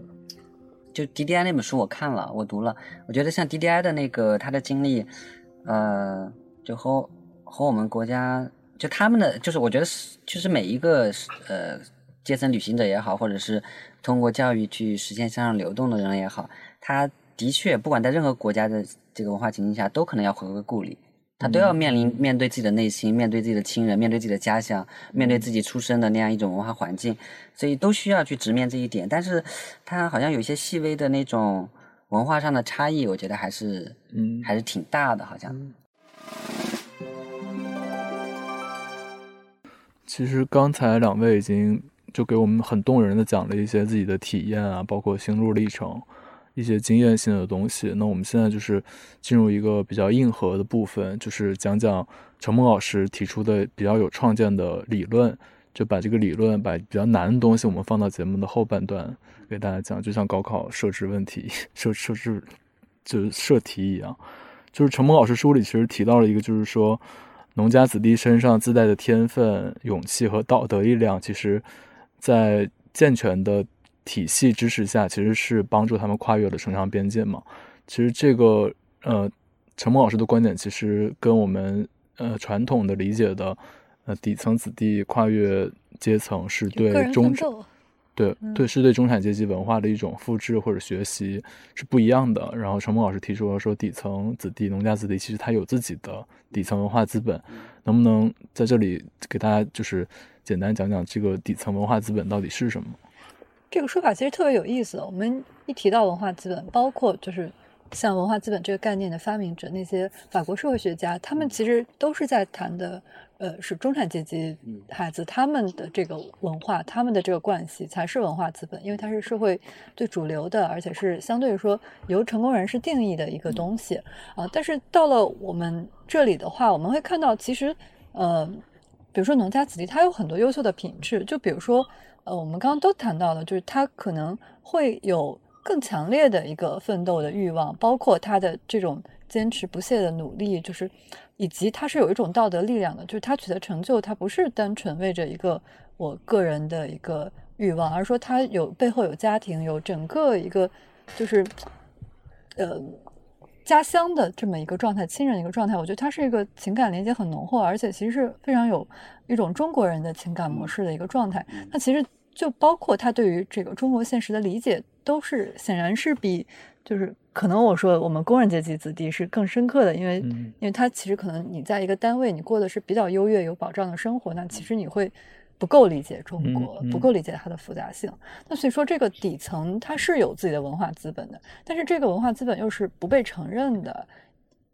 就 D D I 那本书我看了，我读了，我觉得像 D D I 的那个他的经历，呃，就和和我们国家就他们的，就是我觉得是，就是每一个呃阶层旅行者也好，或者是通过教育去实现向上流动的人也好，他的确不管在任何国家的这个文化情境下，都可能要回归故里。他都要面临面对自己的内心，面对自己的亲人，面对自己的家乡，面对自己出生的那样一种文化环境，所以都需要去直面这一点。但是，他好像有一些细微的那种文化上的差异，我觉得还是，嗯，还是挺大的，好像。其实刚才两位已经就给我们很动人的讲了一些自己的体验啊，包括心路历程。一些经验性的东西，那我们现在就是进入一个比较硬核的部分，就是讲讲陈梦老师提出的比较有创建的理论，就把这个理论，把比较难的东西，我们放到节目的后半段给大家讲，就像高考设置问题、<laughs> 设设置就是设题一样。就是陈梦老师书里其实提到了一个，就是说农家子弟身上自带的天分、勇气和道德力量，其实，在健全的。体系支持下，其实是帮助他们跨越了城乡边界嘛。其实这个呃，陈梦老师的观点，其实跟我们呃传统的理解的呃底层子弟跨越阶层，是对中对对是对中产阶级文化的一种复制或者学习是不一样的。然后陈梦老师提出了说，底层子弟、农家子弟其实他有自己的底层文化资本，能不能在这里给大家就是简单讲讲这个底层文化资本到底是什么？这个说法其实特别有意思。我们一提到文化资本，包括就是像文化资本这个概念的发明者，那些法国社会学家，他们其实都是在谈的，呃，是中产阶级孩子他们的这个文化，他们的这个关系才是文化资本，因为它是社会最主流的，而且是相对于说由成功人士定义的一个东西啊。但是到了我们这里的话，我们会看到，其实呃，比如说农家子弟，他有很多优秀的品质，就比如说。呃，我们刚刚都谈到了，就是他可能会有更强烈的一个奋斗的欲望，包括他的这种坚持不懈的努力，就是以及他是有一种道德力量的，就是他取得成就，他不是单纯为着一个我个人的一个欲望，而是说他有背后有家庭，有整个一个就是呃家乡的这么一个状态，亲人一个状态。我觉得他是一个情感连接很浓厚，而且其实是非常有。一种中国人的情感模式的一个状态，那其实就包括他对于这个中国现实的理解，都是显然是比就是可能我说我们工人阶级子弟是更深刻的，因为因为他其实可能你在一个单位你过的是比较优越有保障的生活，那其实你会不够理解中国，不够理解它的复杂性。那所以说这个底层它是有自己的文化资本的，但是这个文化资本又是不被承认的。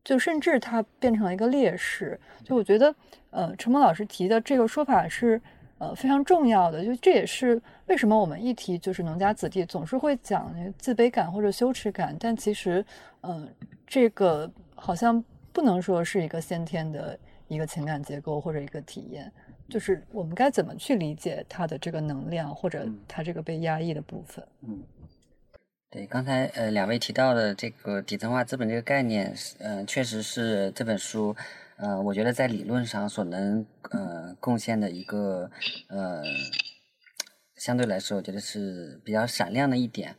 就甚至它变成了一个劣势，就我觉得，呃，陈萌老师提的这个说法是，呃，非常重要的。就这也是为什么我们一提就是农家子弟，总是会讲自卑感或者羞耻感，但其实，嗯，这个好像不能说是一个先天的一个情感结构或者一个体验，就是我们该怎么去理解他的这个能量或者他这个被压抑的部分，嗯。对，刚才呃两位提到的这个底层化资本这个概念，嗯，确实是这本书，呃，我觉得在理论上所能呃贡献的一个呃，相对来说，我觉得是比较闪亮的一点，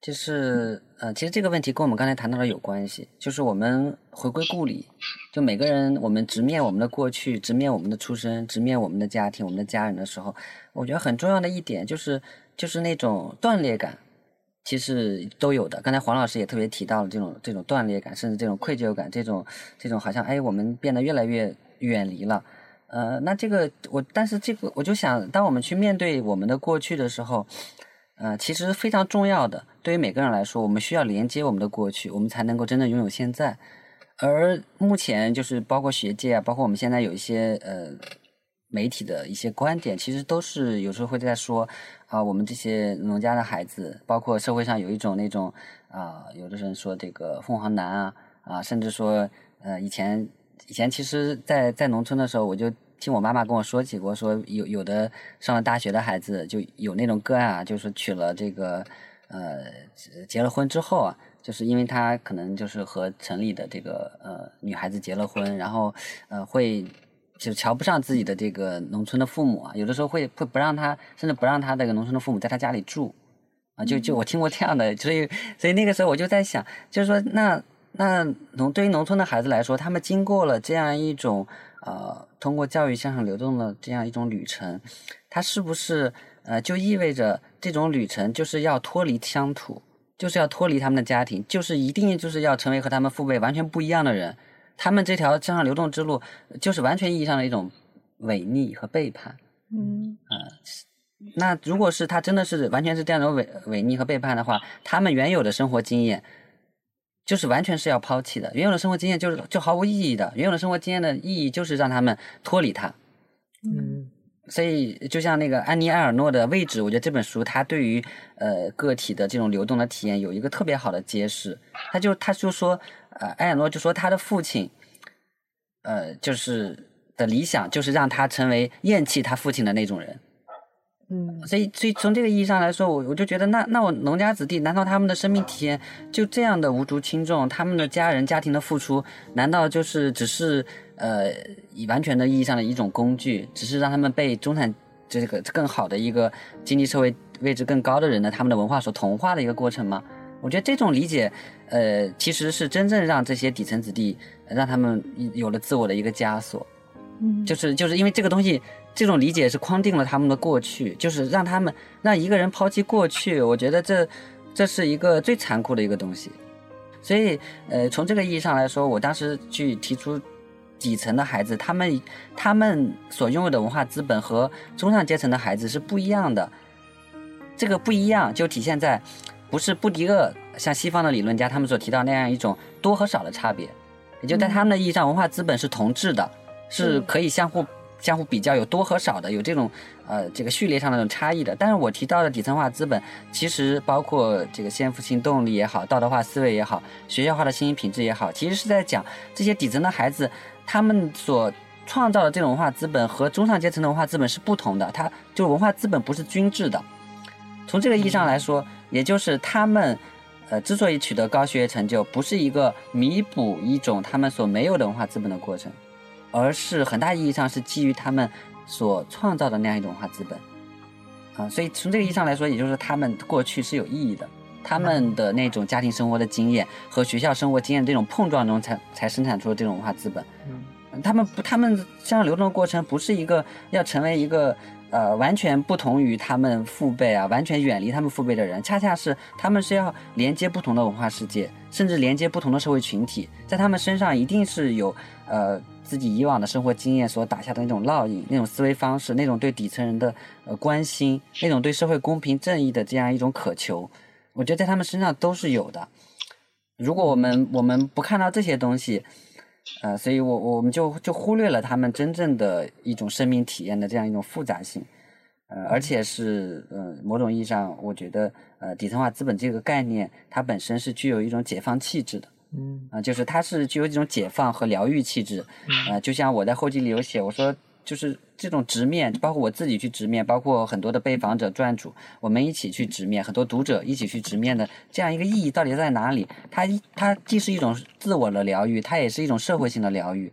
就是呃，其实这个问题跟我们刚才谈到的有关系，就是我们回归故里，就每个人我们直面我们的过去，直面我们的出身，直面我们的家庭、我们的家人的时候，我觉得很重要的一点就是就是那种断裂感。其实都有的。刚才黄老师也特别提到了这种这种断裂感，甚至这种愧疚感，这种这种好像哎，我们变得越来越远离了。呃，那这个我，但是这个我就想，当我们去面对我们的过去的时候，呃，其实非常重要的，对于每个人来说，我们需要连接我们的过去，我们才能够真正拥有现在。而目前就是包括学界啊，包括我们现在有一些呃媒体的一些观点，其实都是有时候会在说啊，我们这些农家的孩子，包括社会上有一种那种啊，有的人说这个凤凰男啊啊，甚至说呃以前以前其实，在在农村的时候，我就。听我妈妈跟我说起过，说有有的上了大学的孩子就有那种个案啊，就是娶了这个呃结了婚之后啊，就是因为他可能就是和城里的这个呃女孩子结了婚，然后呃会就瞧不上自己的这个农村的父母啊，有的时候会会不让他，甚至不让他这个农村的父母在他家里住啊，就就我听过这样的，所以所以那个时候我就在想，就是说那那农对于农村的孩子来说，他们经过了这样一种。呃，通过教育向上流动的这样一种旅程，他是不是呃就意味着这种旅程就是要脱离乡土，就是要脱离他们的家庭，就是一定就是要成为和他们父辈完全不一样的人？他们这条向上流动之路，就是完全意义上的一种违逆和背叛。嗯，呃，那如果是他真的是完全是这样的违违逆和背叛的话，他们原有的生活经验。就是完全是要抛弃的，原有的生活经验就是就毫无意义的，原有的生活经验的意义就是让他们脱离它。嗯，所以就像那个安妮埃尔诺的位置，我觉得这本书它对于呃个体的这种流动的体验有一个特别好的揭示。他就他就说，呃，埃尔诺就说他的父亲，呃，就是的理想就是让他成为厌弃他父亲的那种人。嗯，所以，所以从这个意义上来说，我我就觉得，那那我农家子弟，难道他们的生命体验就这样的无足轻重？他们的家人、家庭的付出，难道就是只是呃，以完全的意义上的一种工具，只是让他们被中产这个更好的一个经济社会位置更高的人的他们的文化所同化的一个过程吗？我觉得这种理解，呃，其实是真正让这些底层子弟让他们有了自我的一个枷锁。嗯，就是就是因为这个东西。这种理解是框定了他们的过去，就是让他们让一个人抛弃过去。我觉得这这是一个最残酷的一个东西。所以，呃，从这个意义上来说，我当时去提出底层的孩子，他们他们所拥有的文化资本和中上阶层的孩子是不一样的。这个不一样就体现在不是布迪厄像西方的理论家他们所提到那样一种多和少的差别，也就在他们的意义上，文化资本是同质的，是可以相互。相互比较有多和少的，有这种呃这个序列上的这种差异的。但是我提到的底层化资本，其实包括这个先富性动力也好，道德化思维也好，学校化的新型品质也好，其实是在讲这些底层的孩子，他们所创造的这种文化资本和中上阶层的文化资本是不同的。它就文化资本不是均质的。从这个意义上来说，也就是他们呃之所以取得高学业成就，不是一个弥补一种他们所没有的文化资本的过程。而是很大意义上是基于他们所创造的那样一种文化资本，啊，所以从这个意义上来说，也就是他们过去是有意义的，他们的那种家庭生活的经验和学校生活经验这种碰撞中才才生产出了这种文化资本。嗯，他们不，他们向上流动的过程不是一个要成为一个呃完全不同于他们父辈啊，完全远离他们父辈的人，恰恰是他们是要连接不同的文化世界，甚至连接不同的社会群体，在他们身上一定是有呃。自己以往的生活经验所打下的那种烙印，那种思维方式，那种对底层人的呃关心，那种对社会公平正义的这样一种渴求，我觉得在他们身上都是有的。如果我们我们不看到这些东西，呃，所以我我们就就忽略了他们真正的一种生命体验的这样一种复杂性，呃，而且是呃某种意义上，我觉得呃底层化资本这个概念，它本身是具有一种解放气质的。嗯啊，就是它是具有一种解放和疗愈气质，啊，就像我在后记里有写，我说就是这种直面，包括我自己去直面，包括很多的被访者、撰主，我们一起去直面，很多读者一起去直面的这样一个意义到底在哪里？它它既是一种自我的疗愈，它也是一种社会性的疗愈，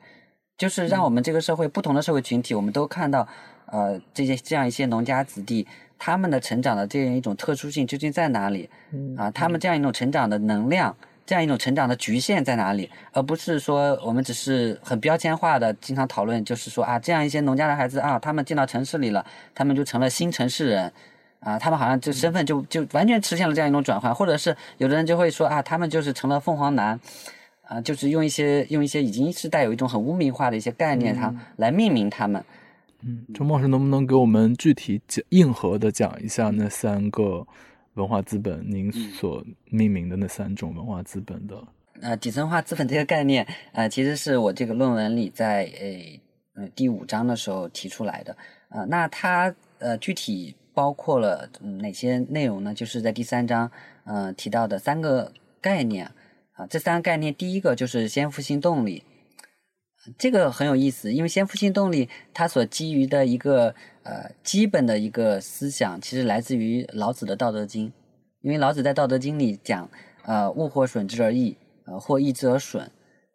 就是让我们这个社会不同的社会群体，我们都看到，呃，这些这样一些农家子弟他们的成长的这样一种特殊性究竟在哪里？啊，他们这样一种成长的能量。这样一种成长的局限在哪里？而不是说我们只是很标签化的经常讨论，就是说啊，这样一些农家的孩子啊，他们进到城市里了，他们就成了新城市人，啊，他们好像就身份就就完全实现了这样一种转换，或者是有的人就会说啊，他们就是成了凤凰男，啊，就是用一些用一些已经是带有一种很污名化的一些概念，他来命名他们。嗯，周老师能不能给我们具体讲硬核的讲一下那三个文化资本，您所命名的那三种文化资本的？呃，底层化资本这个概念，呃，其实是我这个论文里在呃呃第五章的时候提出来的。呃，那它呃具体包括了哪些内容呢？就是在第三章呃提到的三个概念啊，这三个概念，第一个就是先富性动力。这个很有意思，因为先富性动力它所基于的一个呃基本的一个思想，其实来自于老子的《道德经》，因为老子在《道德经》里讲，呃，物或损之而益，呃，或益之而损。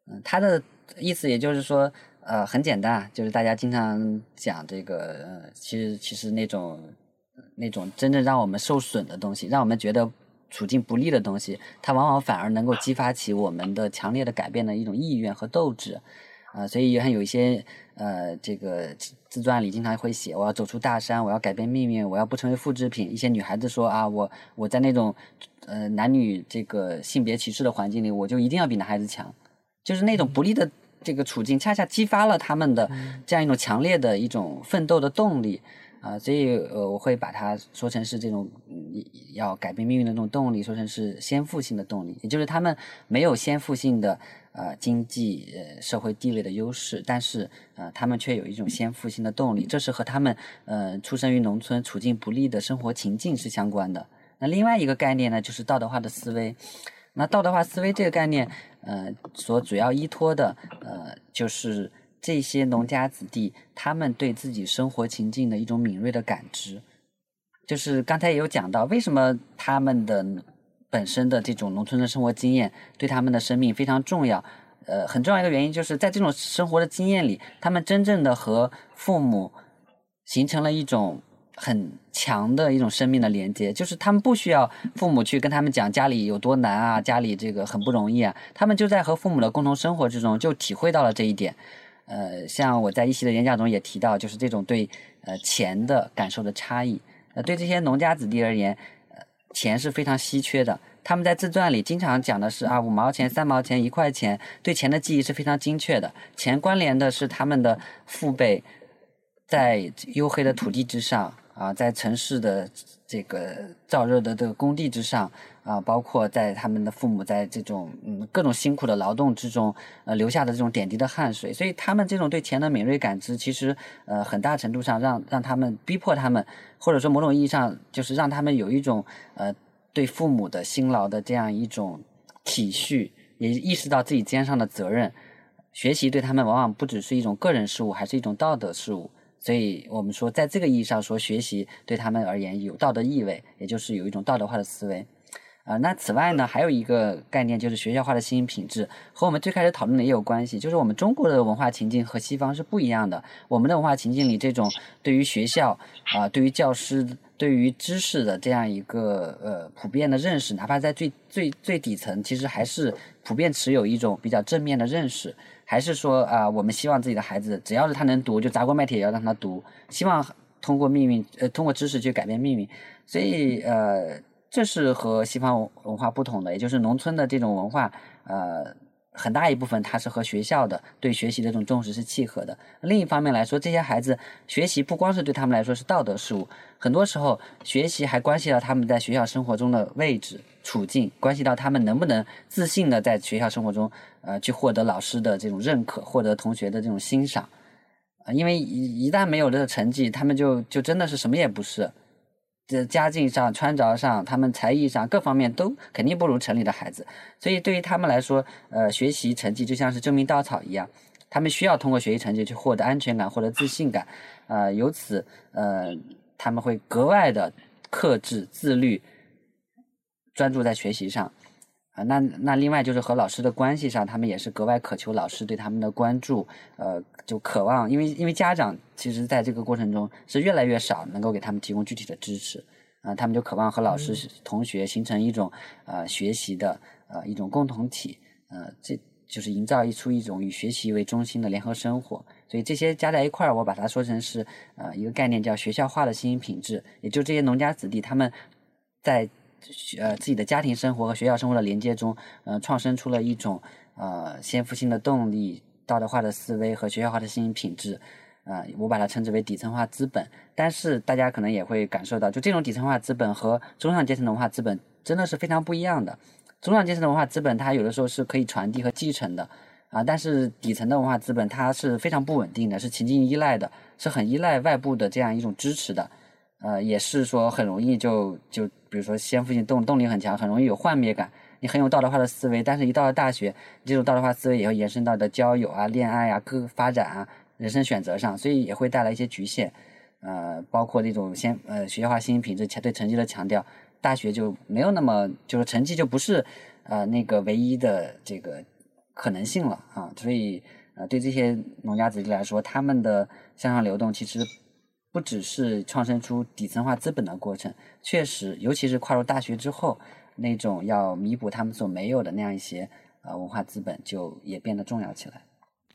嗯，他的意思也就是说，呃，很简单，就是大家经常讲这个，呃，其实其实那种那种真正让我们受损的东西，让我们觉得处境不利的东西，它往往反而能够激发起我们的强烈的改变的一种意愿和斗志。啊，所以也很有一些呃，这个自传里经常会写，我要走出大山，我要改变命运，我要不成为复制品。一些女孩子说啊，我我在那种呃男女这个性别歧视的环境里，我就一定要比男孩子强，就是那种不利的这个处境，恰恰激发了他们的这样一种强烈的一种奋斗的动力啊。所以呃，我会把它说成是这种要改变命运的这种动力，说成是先富性的动力，也就是他们没有先富性的。呃，经济社会地位的优势，但是呃，他们却有一种先富性的动力，这是和他们呃出生于农村、处境不利的生活情境是相关的。那另外一个概念呢，就是道德化的思维。那道德化思维这个概念，呃，所主要依托的呃，就是这些农家子弟他们对自己生活情境的一种敏锐的感知。就是刚才也有讲到，为什么他们的。本身的这种农村的生活经验对他们的生命非常重要，呃，很重要一个原因就是在这种生活的经验里，他们真正的和父母形成了一种很强的一种生命的连接，就是他们不需要父母去跟他们讲家里有多难啊，家里这个很不容易啊，他们就在和父母的共同生活之中就体会到了这一点。呃，像我在一席的演讲中也提到，就是这种对呃钱的感受的差异，呃，对这些农家子弟而言。钱是非常稀缺的，他们在自传里经常讲的是啊，五毛钱、三毛钱、一块钱，对钱的记忆是非常精确的。钱关联的是他们的父辈在黝黑的土地之上啊，在城市的这个燥热的这个工地之上啊，包括在他们的父母在这种嗯各种辛苦的劳动之中呃留下的这种点滴的汗水，所以他们这种对钱的敏锐感知，其实呃很大程度上让让他们逼迫他们。或者说，某种意义上，就是让他们有一种呃，对父母的辛劳的这样一种体恤，也意识到自己肩上的责任。学习对他们往往不只是一种个人事务，还是一种道德事务。所以我们说，在这个意义上说，学习对他们而言有道德意味，也就是有一种道德化的思维。啊，那此外呢，还有一个概念就是学校化的新型品质，和我们最开始讨论的也有关系。就是我们中国的文化情境和西方是不一样的。我们的文化情境里，这种对于学校啊，对于教师，对于知识的这样一个呃普遍的认识，哪怕在最最最底层，其实还是普遍持有一种比较正面的认识。还是说啊，我们希望自己的孩子，只要是他能读，就砸锅卖铁也要让他读，希望通过命运呃通过知识去改变命运。所以呃。这是和西方文化不同的，也就是农村的这种文化，呃，很大一部分它是和学校的对学习的这种重视是契合的。另一方面来说，这些孩子学习不光是对他们来说是道德事务，很多时候学习还关系到他们在学校生活中的位置处境，关系到他们能不能自信的在学校生活中，呃，去获得老师的这种认可，获得同学的这种欣赏。因为一一旦没有这个成绩，他们就就真的是什么也不是。这家境上、穿着上，他们才艺上各方面都肯定不如城里的孩子，所以对于他们来说，呃，学习成绩就像是救命稻草一样，他们需要通过学习成绩去获得安全感、获得自信感，呃，由此，呃，他们会格外的克制、自律，专注在学习上。啊，那那另外就是和老师的关系上，他们也是格外渴求老师对他们的关注，呃，就渴望，因为因为家长其实在这个过程中是越来越少能够给他们提供具体的支持，啊，他们就渴望和老师同学形成一种呃学习的呃一种共同体，呃，这就是营造一出一种以学习为中心的联合生活，所以这些加在一块儿，我把它说成是呃一个概念，叫学校化的新型品质，也就这些农家子弟他们在呃自己的家庭生活和学校生活的连接中，呃创生出了一种呃先锋性的动力、道德化的思维和学校化的新品质。呃，我把它称之为底层化资本，但是大家可能也会感受到，就这种底层化资本和中上阶层的文化资本真的是非常不一样的。中上阶层的文化资本，它有的时候是可以传递和继承的，啊，但是底层的文化资本它是非常不稳定的，是情境依赖的，是很依赖外部的这样一种支持的，呃，也是说很容易就就比如说先锋性动动力很强，很容易有幻灭感，你很有道德化的思维，但是一到了大学，这种道德化思维也会延伸到的交友啊、恋爱啊、各个发展啊。人生选择上，所以也会带来一些局限，呃，包括那种先呃学校化新型品质强对成绩的强调，大学就没有那么就是成绩就不是呃那个唯一的这个可能性了啊，所以呃对这些农家子弟来说，他们的向上流动其实不只是创生出底层化资本的过程，确实，尤其是跨入大学之后，那种要弥补他们所没有的那样一些呃文化资本，就也变得重要起来。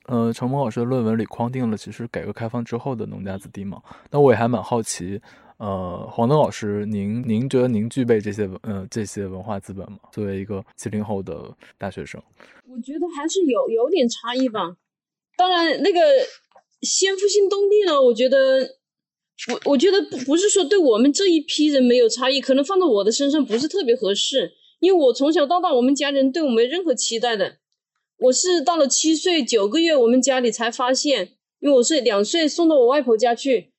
呃，程萌老师的论文里框定了其实改革开放之后的农家子弟嘛，那我也还蛮好奇，呃，黄登老师，您您觉得您具备这些文呃这些文化资本吗？作为一个七零后的大学生，我觉得还是有有点差异吧。当然，那个先锋性动力呢，我觉得我我觉得不不是说对我们这一批人没有差异，可能放到我的身上不是特别合适，因为我从小到大，我们家人对我没任何期待的。我是到了七岁九个月，我们家里才发现，因为我是两岁送到我外婆家去，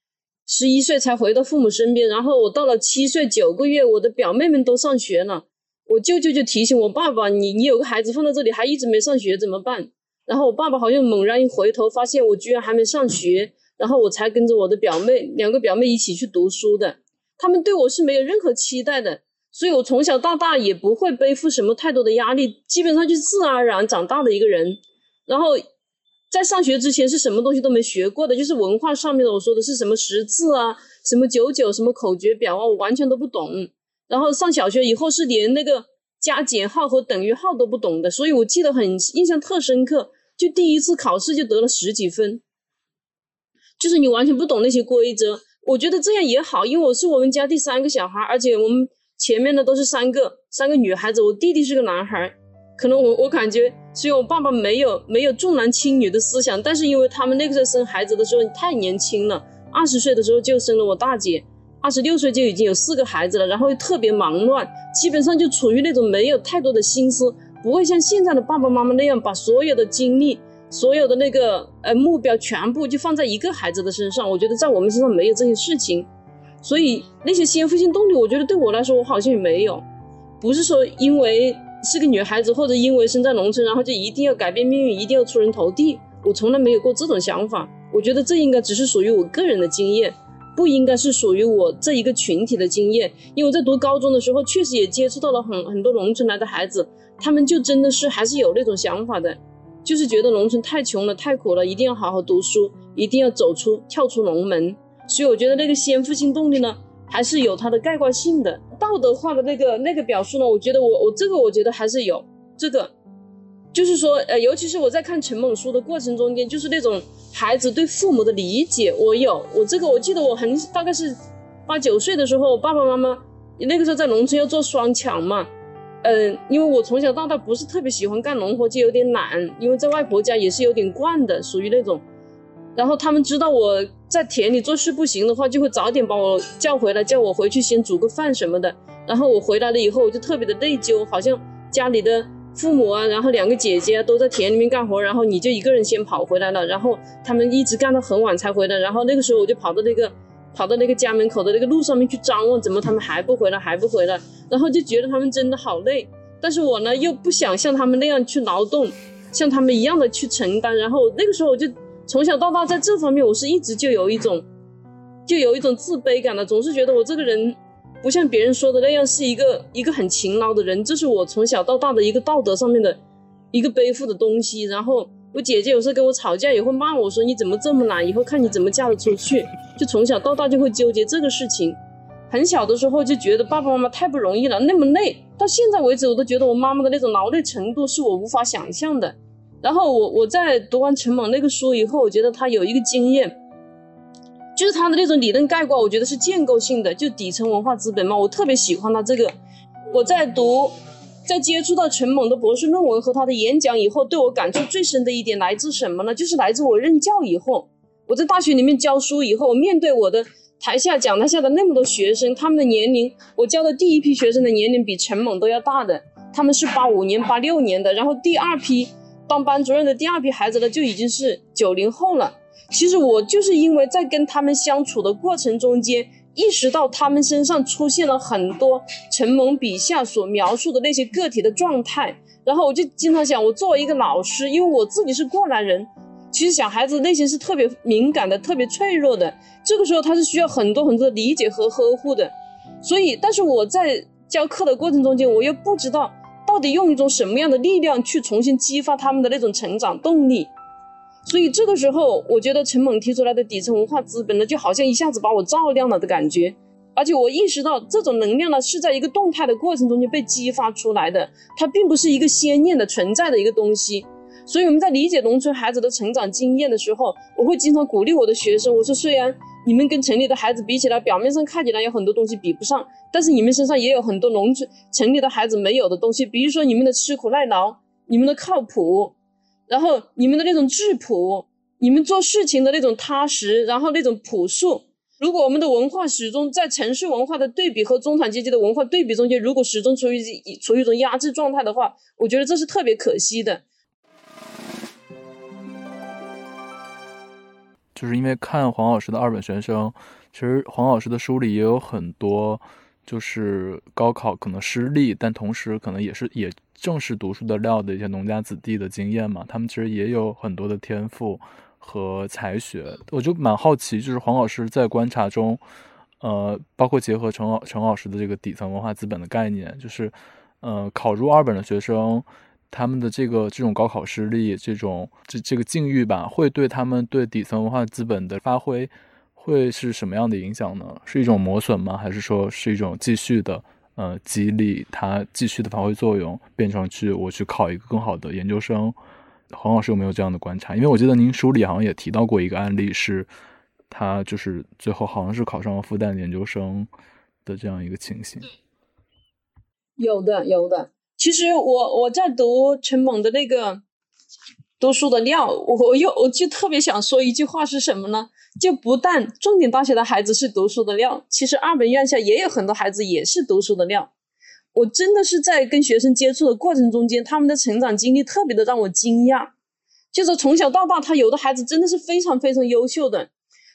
十一岁才回到父母身边。然后我到了七岁九个月，我的表妹们都上学了，我舅舅就提醒我爸爸：“你你有个孩子放在这里，还一直没上学，怎么办？”然后我爸爸好像猛然一回头，发现我居然还没上学，然后我才跟着我的表妹两个表妹一起去读书的。他们对我是没有任何期待的。所以，我从小到大也不会背负什么太多的压力，基本上就自然而然长大的一个人。然后，在上学之前是什么东西都没学过的，就是文化上面的，我说的是什么识字啊，什么九九，什么口诀表啊，我完全都不懂。然后上小学以后是连那个加减号和等于号都不懂的，所以我记得很印象特深刻，就第一次考试就得了十几分，就是你完全不懂那些规则。我觉得这样也好，因为我是我们家第三个小孩，而且我们。前面的都是三个三个女孩子，我弟弟是个男孩，可能我我感觉，虽然我爸爸没有没有重男轻女的思想，但是因为他们那个时候生孩子的时候太年轻了，二十岁的时候就生了我大姐，二十六岁就已经有四个孩子了，然后又特别忙乱，基本上就处于那种没有太多的心思，不会像现在的爸爸妈妈那样把所有的精力、所有的那个呃目标全部就放在一个孩子的身上。我觉得在我们身上没有这些事情。所以那些先锋性动力，我觉得对我来说，我好像也没有。不是说因为是个女孩子，或者因为生在农村，然后就一定要改变命运，一定要出人头地。我从来没有过这种想法。我觉得这应该只是属于我个人的经验，不应该是属于我这一个群体的经验。因为我在读高中的时候，确实也接触到了很很多农村来的孩子，他们就真的是还是有那种想法的，就是觉得农村太穷了、太苦了，一定要好好读书，一定要走出、跳出龙门。所以我觉得那个先富性动力呢，还是有它的概括性的。道德化的那个那个表述呢，我觉得我我这个我觉得还是有这个，就是说呃，尤其是我在看陈猛书的过程中间，就是那种孩子对父母的理解，我有我这个我记得我很大概是八九岁的时候，爸爸妈妈那个时候在农村要做双抢嘛，嗯，因为我从小到大不是特别喜欢干农活，就有点懒，因为在外婆家也是有点惯的，属于那种。然后他们知道我在田里做事不行的话，就会早点把我叫回来，叫我回去先煮个饭什么的。然后我回来了以后，我就特别的内疚，好像家里的父母啊，然后两个姐姐都在田里面干活，然后你就一个人先跑回来了。然后他们一直干到很晚才回来。然后那个时候我就跑到那个跑到那个家门口的那个路上面去张望，怎么他们还不回来，还不回来？然后就觉得他们真的好累。但是我呢又不想像他们那样去劳动，像他们一样的去承担。然后那个时候我就。从小到大，在这方面，我是一直就有一种，就有一种自卑感的，总是觉得我这个人不像别人说的那样是一个一个很勤劳的人，这是我从小到大的一个道德上面的一个背负的东西。然后我姐姐有时候跟我吵架，也会骂我说你怎么这么懒，以后看你怎么嫁得出去。就从小到大就会纠结这个事情。很小的时候就觉得爸爸妈妈太不容易了，那么累。到现在为止，我都觉得我妈妈的那种劳累程度是我无法想象的。然后我我在读完陈猛那个书以后，我觉得他有一个经验，就是他的那种理论概括，我觉得是建构性的，就底层文化资本嘛，我特别喜欢他这个。我在读，在接触到陈猛的博士论文和他的演讲以后，对我感触最深的一点来自什么呢？就是来自我任教以后，我在大学里面教书以后，面对我的台下讲台下的那么多学生，他们的年龄，我教的第一批学生的年龄比陈猛都要大的，他们是八五年、八六年的，然后第二批。当班主任的第二批孩子呢，就已经是九零后了。其实我就是因为在跟他们相处的过程中间，意识到他们身上出现了很多陈蒙笔下所描述的那些个体的状态，然后我就经常想，我作为一个老师，因为我自己是过来人，其实小孩子内心是特别敏感的，特别脆弱的，这个时候他是需要很多很多的理解和呵护的。所以，但是我在教课的过程中间，我又不知道。到底用一种什么样的力量去重新激发他们的那种成长动力？所以这个时候，我觉得陈猛提出来的底层文化资本呢，就好像一下子把我照亮了的感觉。而且我意识到，这种能量呢，是在一个动态的过程中间被激发出来的，它并不是一个先验的存在的一个东西。所以我们在理解农村孩子的成长经验的时候，我会经常鼓励我的学生，我说虽然。你们跟城里的孩子比起来，表面上看起来有很多东西比不上，但是你们身上也有很多农村城里的孩子没有的东西，比如说你们的吃苦耐劳，你们的靠谱，然后你们的那种质朴，你们做事情的那种踏实，然后那种朴素。如果我们的文化始终在城市文化的对比和中产阶级的文化对比中间，如果始终处于处于一种压制状态的话，我觉得这是特别可惜的。就是因为看黄老师的二本学生，其实黄老师的书里也有很多，就是高考可能失利，但同时可能也是也正是读书的料的一些农家子弟的经验嘛。他们其实也有很多的天赋和才学。我就蛮好奇，就是黄老师在观察中，呃，包括结合陈老陈老师的这个底层文化资本的概念，就是呃，考入二本的学生。他们的这个这种高考失利，这种这这个境遇吧，会对他们对底层文化资本的发挥，会是什么样的影响呢？是一种磨损吗？还是说是一种继续的呃激励，他继续的发挥作用，变成去我去考一个更好的研究生？黄老师有没有这样的观察？因为我记得您书里好像也提到过一个案例，是他就是最后好像是考上了复旦研究生的这样一个情形。有的，有的。其实我我在读陈猛的那个读书的料，我又我就特别想说一句话是什么呢？就不但重点大学的孩子是读书的料，其实二本院校也有很多孩子也是读书的料。我真的是在跟学生接触的过程中间，他们的成长经历特别的让我惊讶。就是从小到大，他有的孩子真的是非常非常优秀的，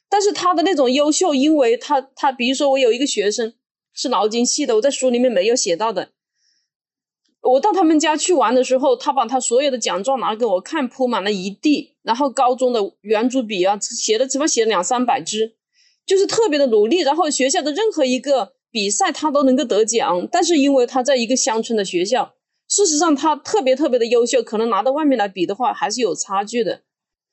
但是他的那种优秀，因为他他比如说我有一个学生是脑筋系的，我在书里面没有写到的。我到他们家去玩的时候，他把他所有的奖状拿给我看，铺满了一地。然后高中的圆珠笔啊，写的起码写了两三百支，就是特别的努力。然后学校的任何一个比赛，他都能够得奖。但是因为他在一个乡村的学校，事实上他特别特别的优秀，可能拿到外面来比的话，还是有差距的。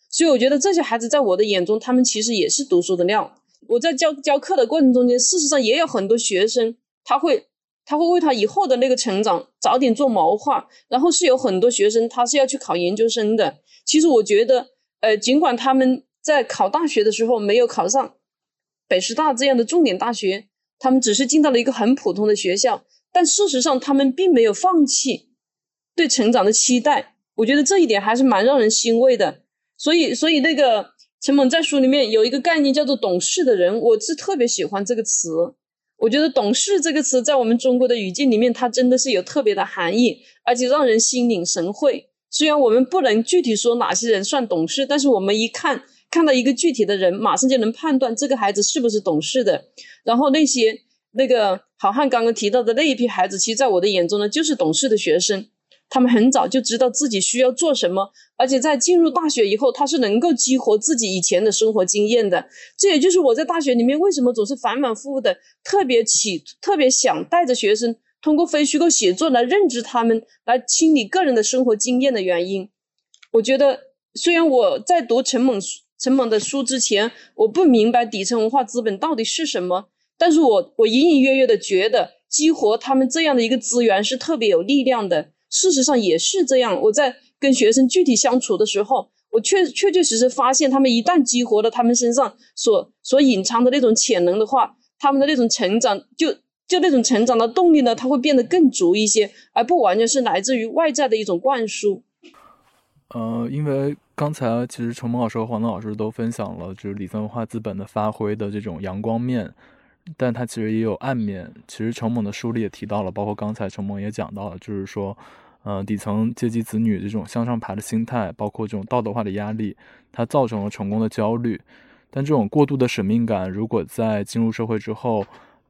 所以我觉得这些孩子在我的眼中，他们其实也是读书的料。我在教教课的过程中间，事实上也有很多学生，他会。他会为他以后的那个成长早点做谋划，然后是有很多学生他是要去考研究生的。其实我觉得，呃，尽管他们在考大学的时候没有考上北师大这样的重点大学，他们只是进到了一个很普通的学校，但事实上他们并没有放弃对成长的期待。我觉得这一点还是蛮让人欣慰的。所以，所以那个陈猛在书里面有一个概念叫做“懂事的人”，我是特别喜欢这个词。我觉得“懂事”这个词在我们中国的语境里面，它真的是有特别的含义，而且让人心领神会。虽然我们不能具体说哪些人算懂事，但是我们一看看到一个具体的人，马上就能判断这个孩子是不是懂事的。然后那些那个好汉刚刚提到的那一批孩子，其实在我的眼中呢，就是懂事的学生。他们很早就知道自己需要做什么，而且在进入大学以后，他是能够激活自己以前的生活经验的。这也就是我在大学里面为什么总是反反复复的特别起特别想带着学生通过非虚构写作来认知他们，来清理个人的生活经验的原因。我觉得，虽然我在读陈猛陈猛的书之前，我不明白底层文化资本到底是什么，但是我我隐隐约约的觉得，激活他们这样的一个资源是特别有力量的。事实上也是这样。我在跟学生具体相处的时候，我确确确实实发现，他们一旦激活了他们身上所所隐藏的那种潜能的话，他们的那种成长就就那种成长的动力呢，他会变得更足一些，而不完全是来自于外在的一种灌输。呃，因为刚才其实程萌老师和黄东老师都分享了，就是底层文化资本的发挥的这种阳光面，但它其实也有暗面。其实程猛的书里也提到了，包括刚才程猛也讲到了，就是说，呃，底层阶级子女这种向上爬的心态，包括这种道德化的压力，它造成了成功的焦虑。但这种过度的使命感，如果在进入社会之后，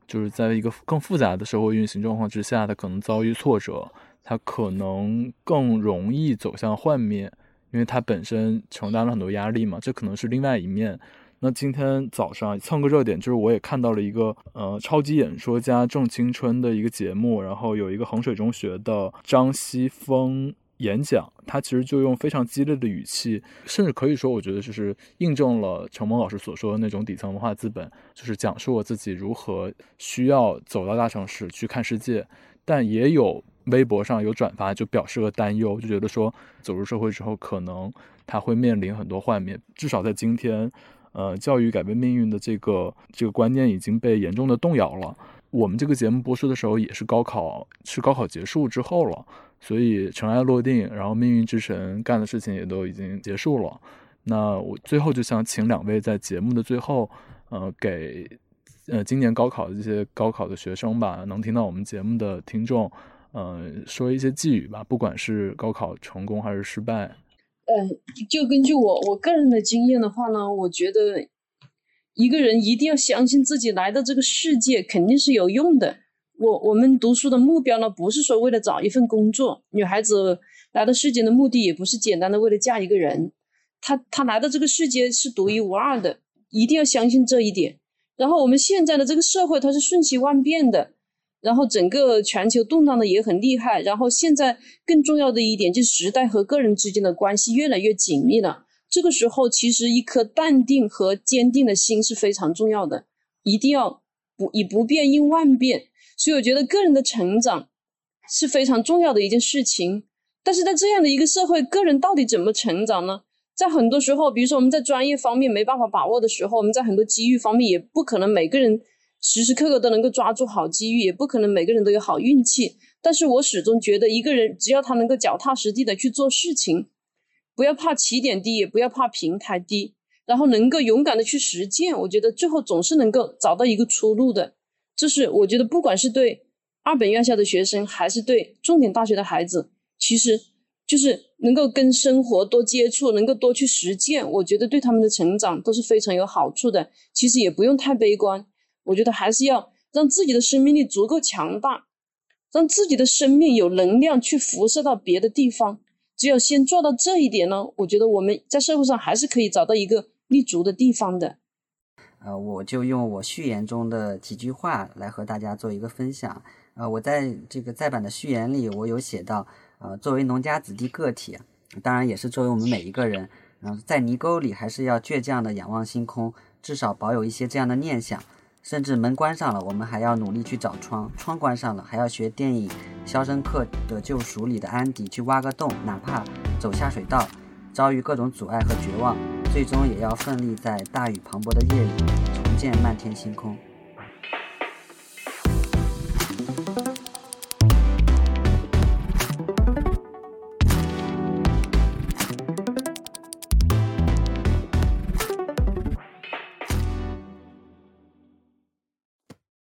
就是在一个更复杂的社会运行状况之下，它可能遭遇挫折。他可能更容易走向幻灭，因为他本身承担了很多压力嘛，这可能是另外一面。那今天早上蹭个热点，就是我也看到了一个呃超级演说家郑青春的一个节目，然后有一个衡水中学的张西峰演讲，他其实就用非常激烈的语气，甚至可以说，我觉得就是印证了程蒙老师所说的那种底层文化资本，就是讲述我自己如何需要走到大城市去看世界，但也有。微博上有转发，就表示了担忧，就觉得说走入社会之后，可能他会面临很多幻灭。至少在今天，呃，教育改变命运的这个这个观念已经被严重的动摇了。我们这个节目播出的时候，也是高考是高考结束之后了，所以尘埃落定，然后命运之神干的事情也都已经结束了。那我最后就想请两位在节目的最后，呃，给呃今年高考的这些高考的学生吧，能听到我们节目的听众。嗯，说一些寄语吧，不管是高考成功还是失败。嗯，就根据我我个人的经验的话呢，我觉得一个人一定要相信自己来到这个世界肯定是有用的。我我们读书的目标呢，不是说为了找一份工作，女孩子来到世界的目的也不是简单的为了嫁一个人，她她来到这个世界是独一无二的，一定要相信这一点。然后我们现在的这个社会，它是瞬息万变的。然后整个全球动荡的也很厉害，然后现在更重要的一点就是时代和个人之间的关系越来越紧密了。这个时候，其实一颗淡定和坚定的心是非常重要的，一定要不以不变应万变。所以我觉得个人的成长是非常重要的一件事情。但是在这样的一个社会，个人到底怎么成长呢？在很多时候，比如说我们在专业方面没办法把握的时候，我们在很多机遇方面也不可能每个人。时时刻刻都能够抓住好机遇，也不可能每个人都有好运气。但是我始终觉得，一个人只要他能够脚踏实地的去做事情，不要怕起点低，也不要怕平台低，然后能够勇敢的去实践，我觉得最后总是能够找到一个出路的。这是我觉得，不管是对二本院校的学生，还是对重点大学的孩子，其实就是能够跟生活多接触，能够多去实践，我觉得对他们的成长都是非常有好处的。其实也不用太悲观。我觉得还是要让自己的生命力足够强大，让自己的生命有能量去辐射到别的地方。只有先做到这一点呢，我觉得我们在社会上还是可以找到一个立足的地方的。呃，我就用我序言中的几句话来和大家做一个分享。呃，我在这个再版的序言里，我有写到，呃，作为农家子弟个体，当然也是作为我们每一个人，嗯，在泥沟里还是要倔强的仰望星空，至少保有一些这样的念想。甚至门关上了，我们还要努力去找窗；窗关上了，还要学电影《肖申克的救赎》里的安迪去挖个洞，哪怕走下水道，遭遇各种阻碍和绝望，最终也要奋力在大雨磅礴的夜里重建漫天星空。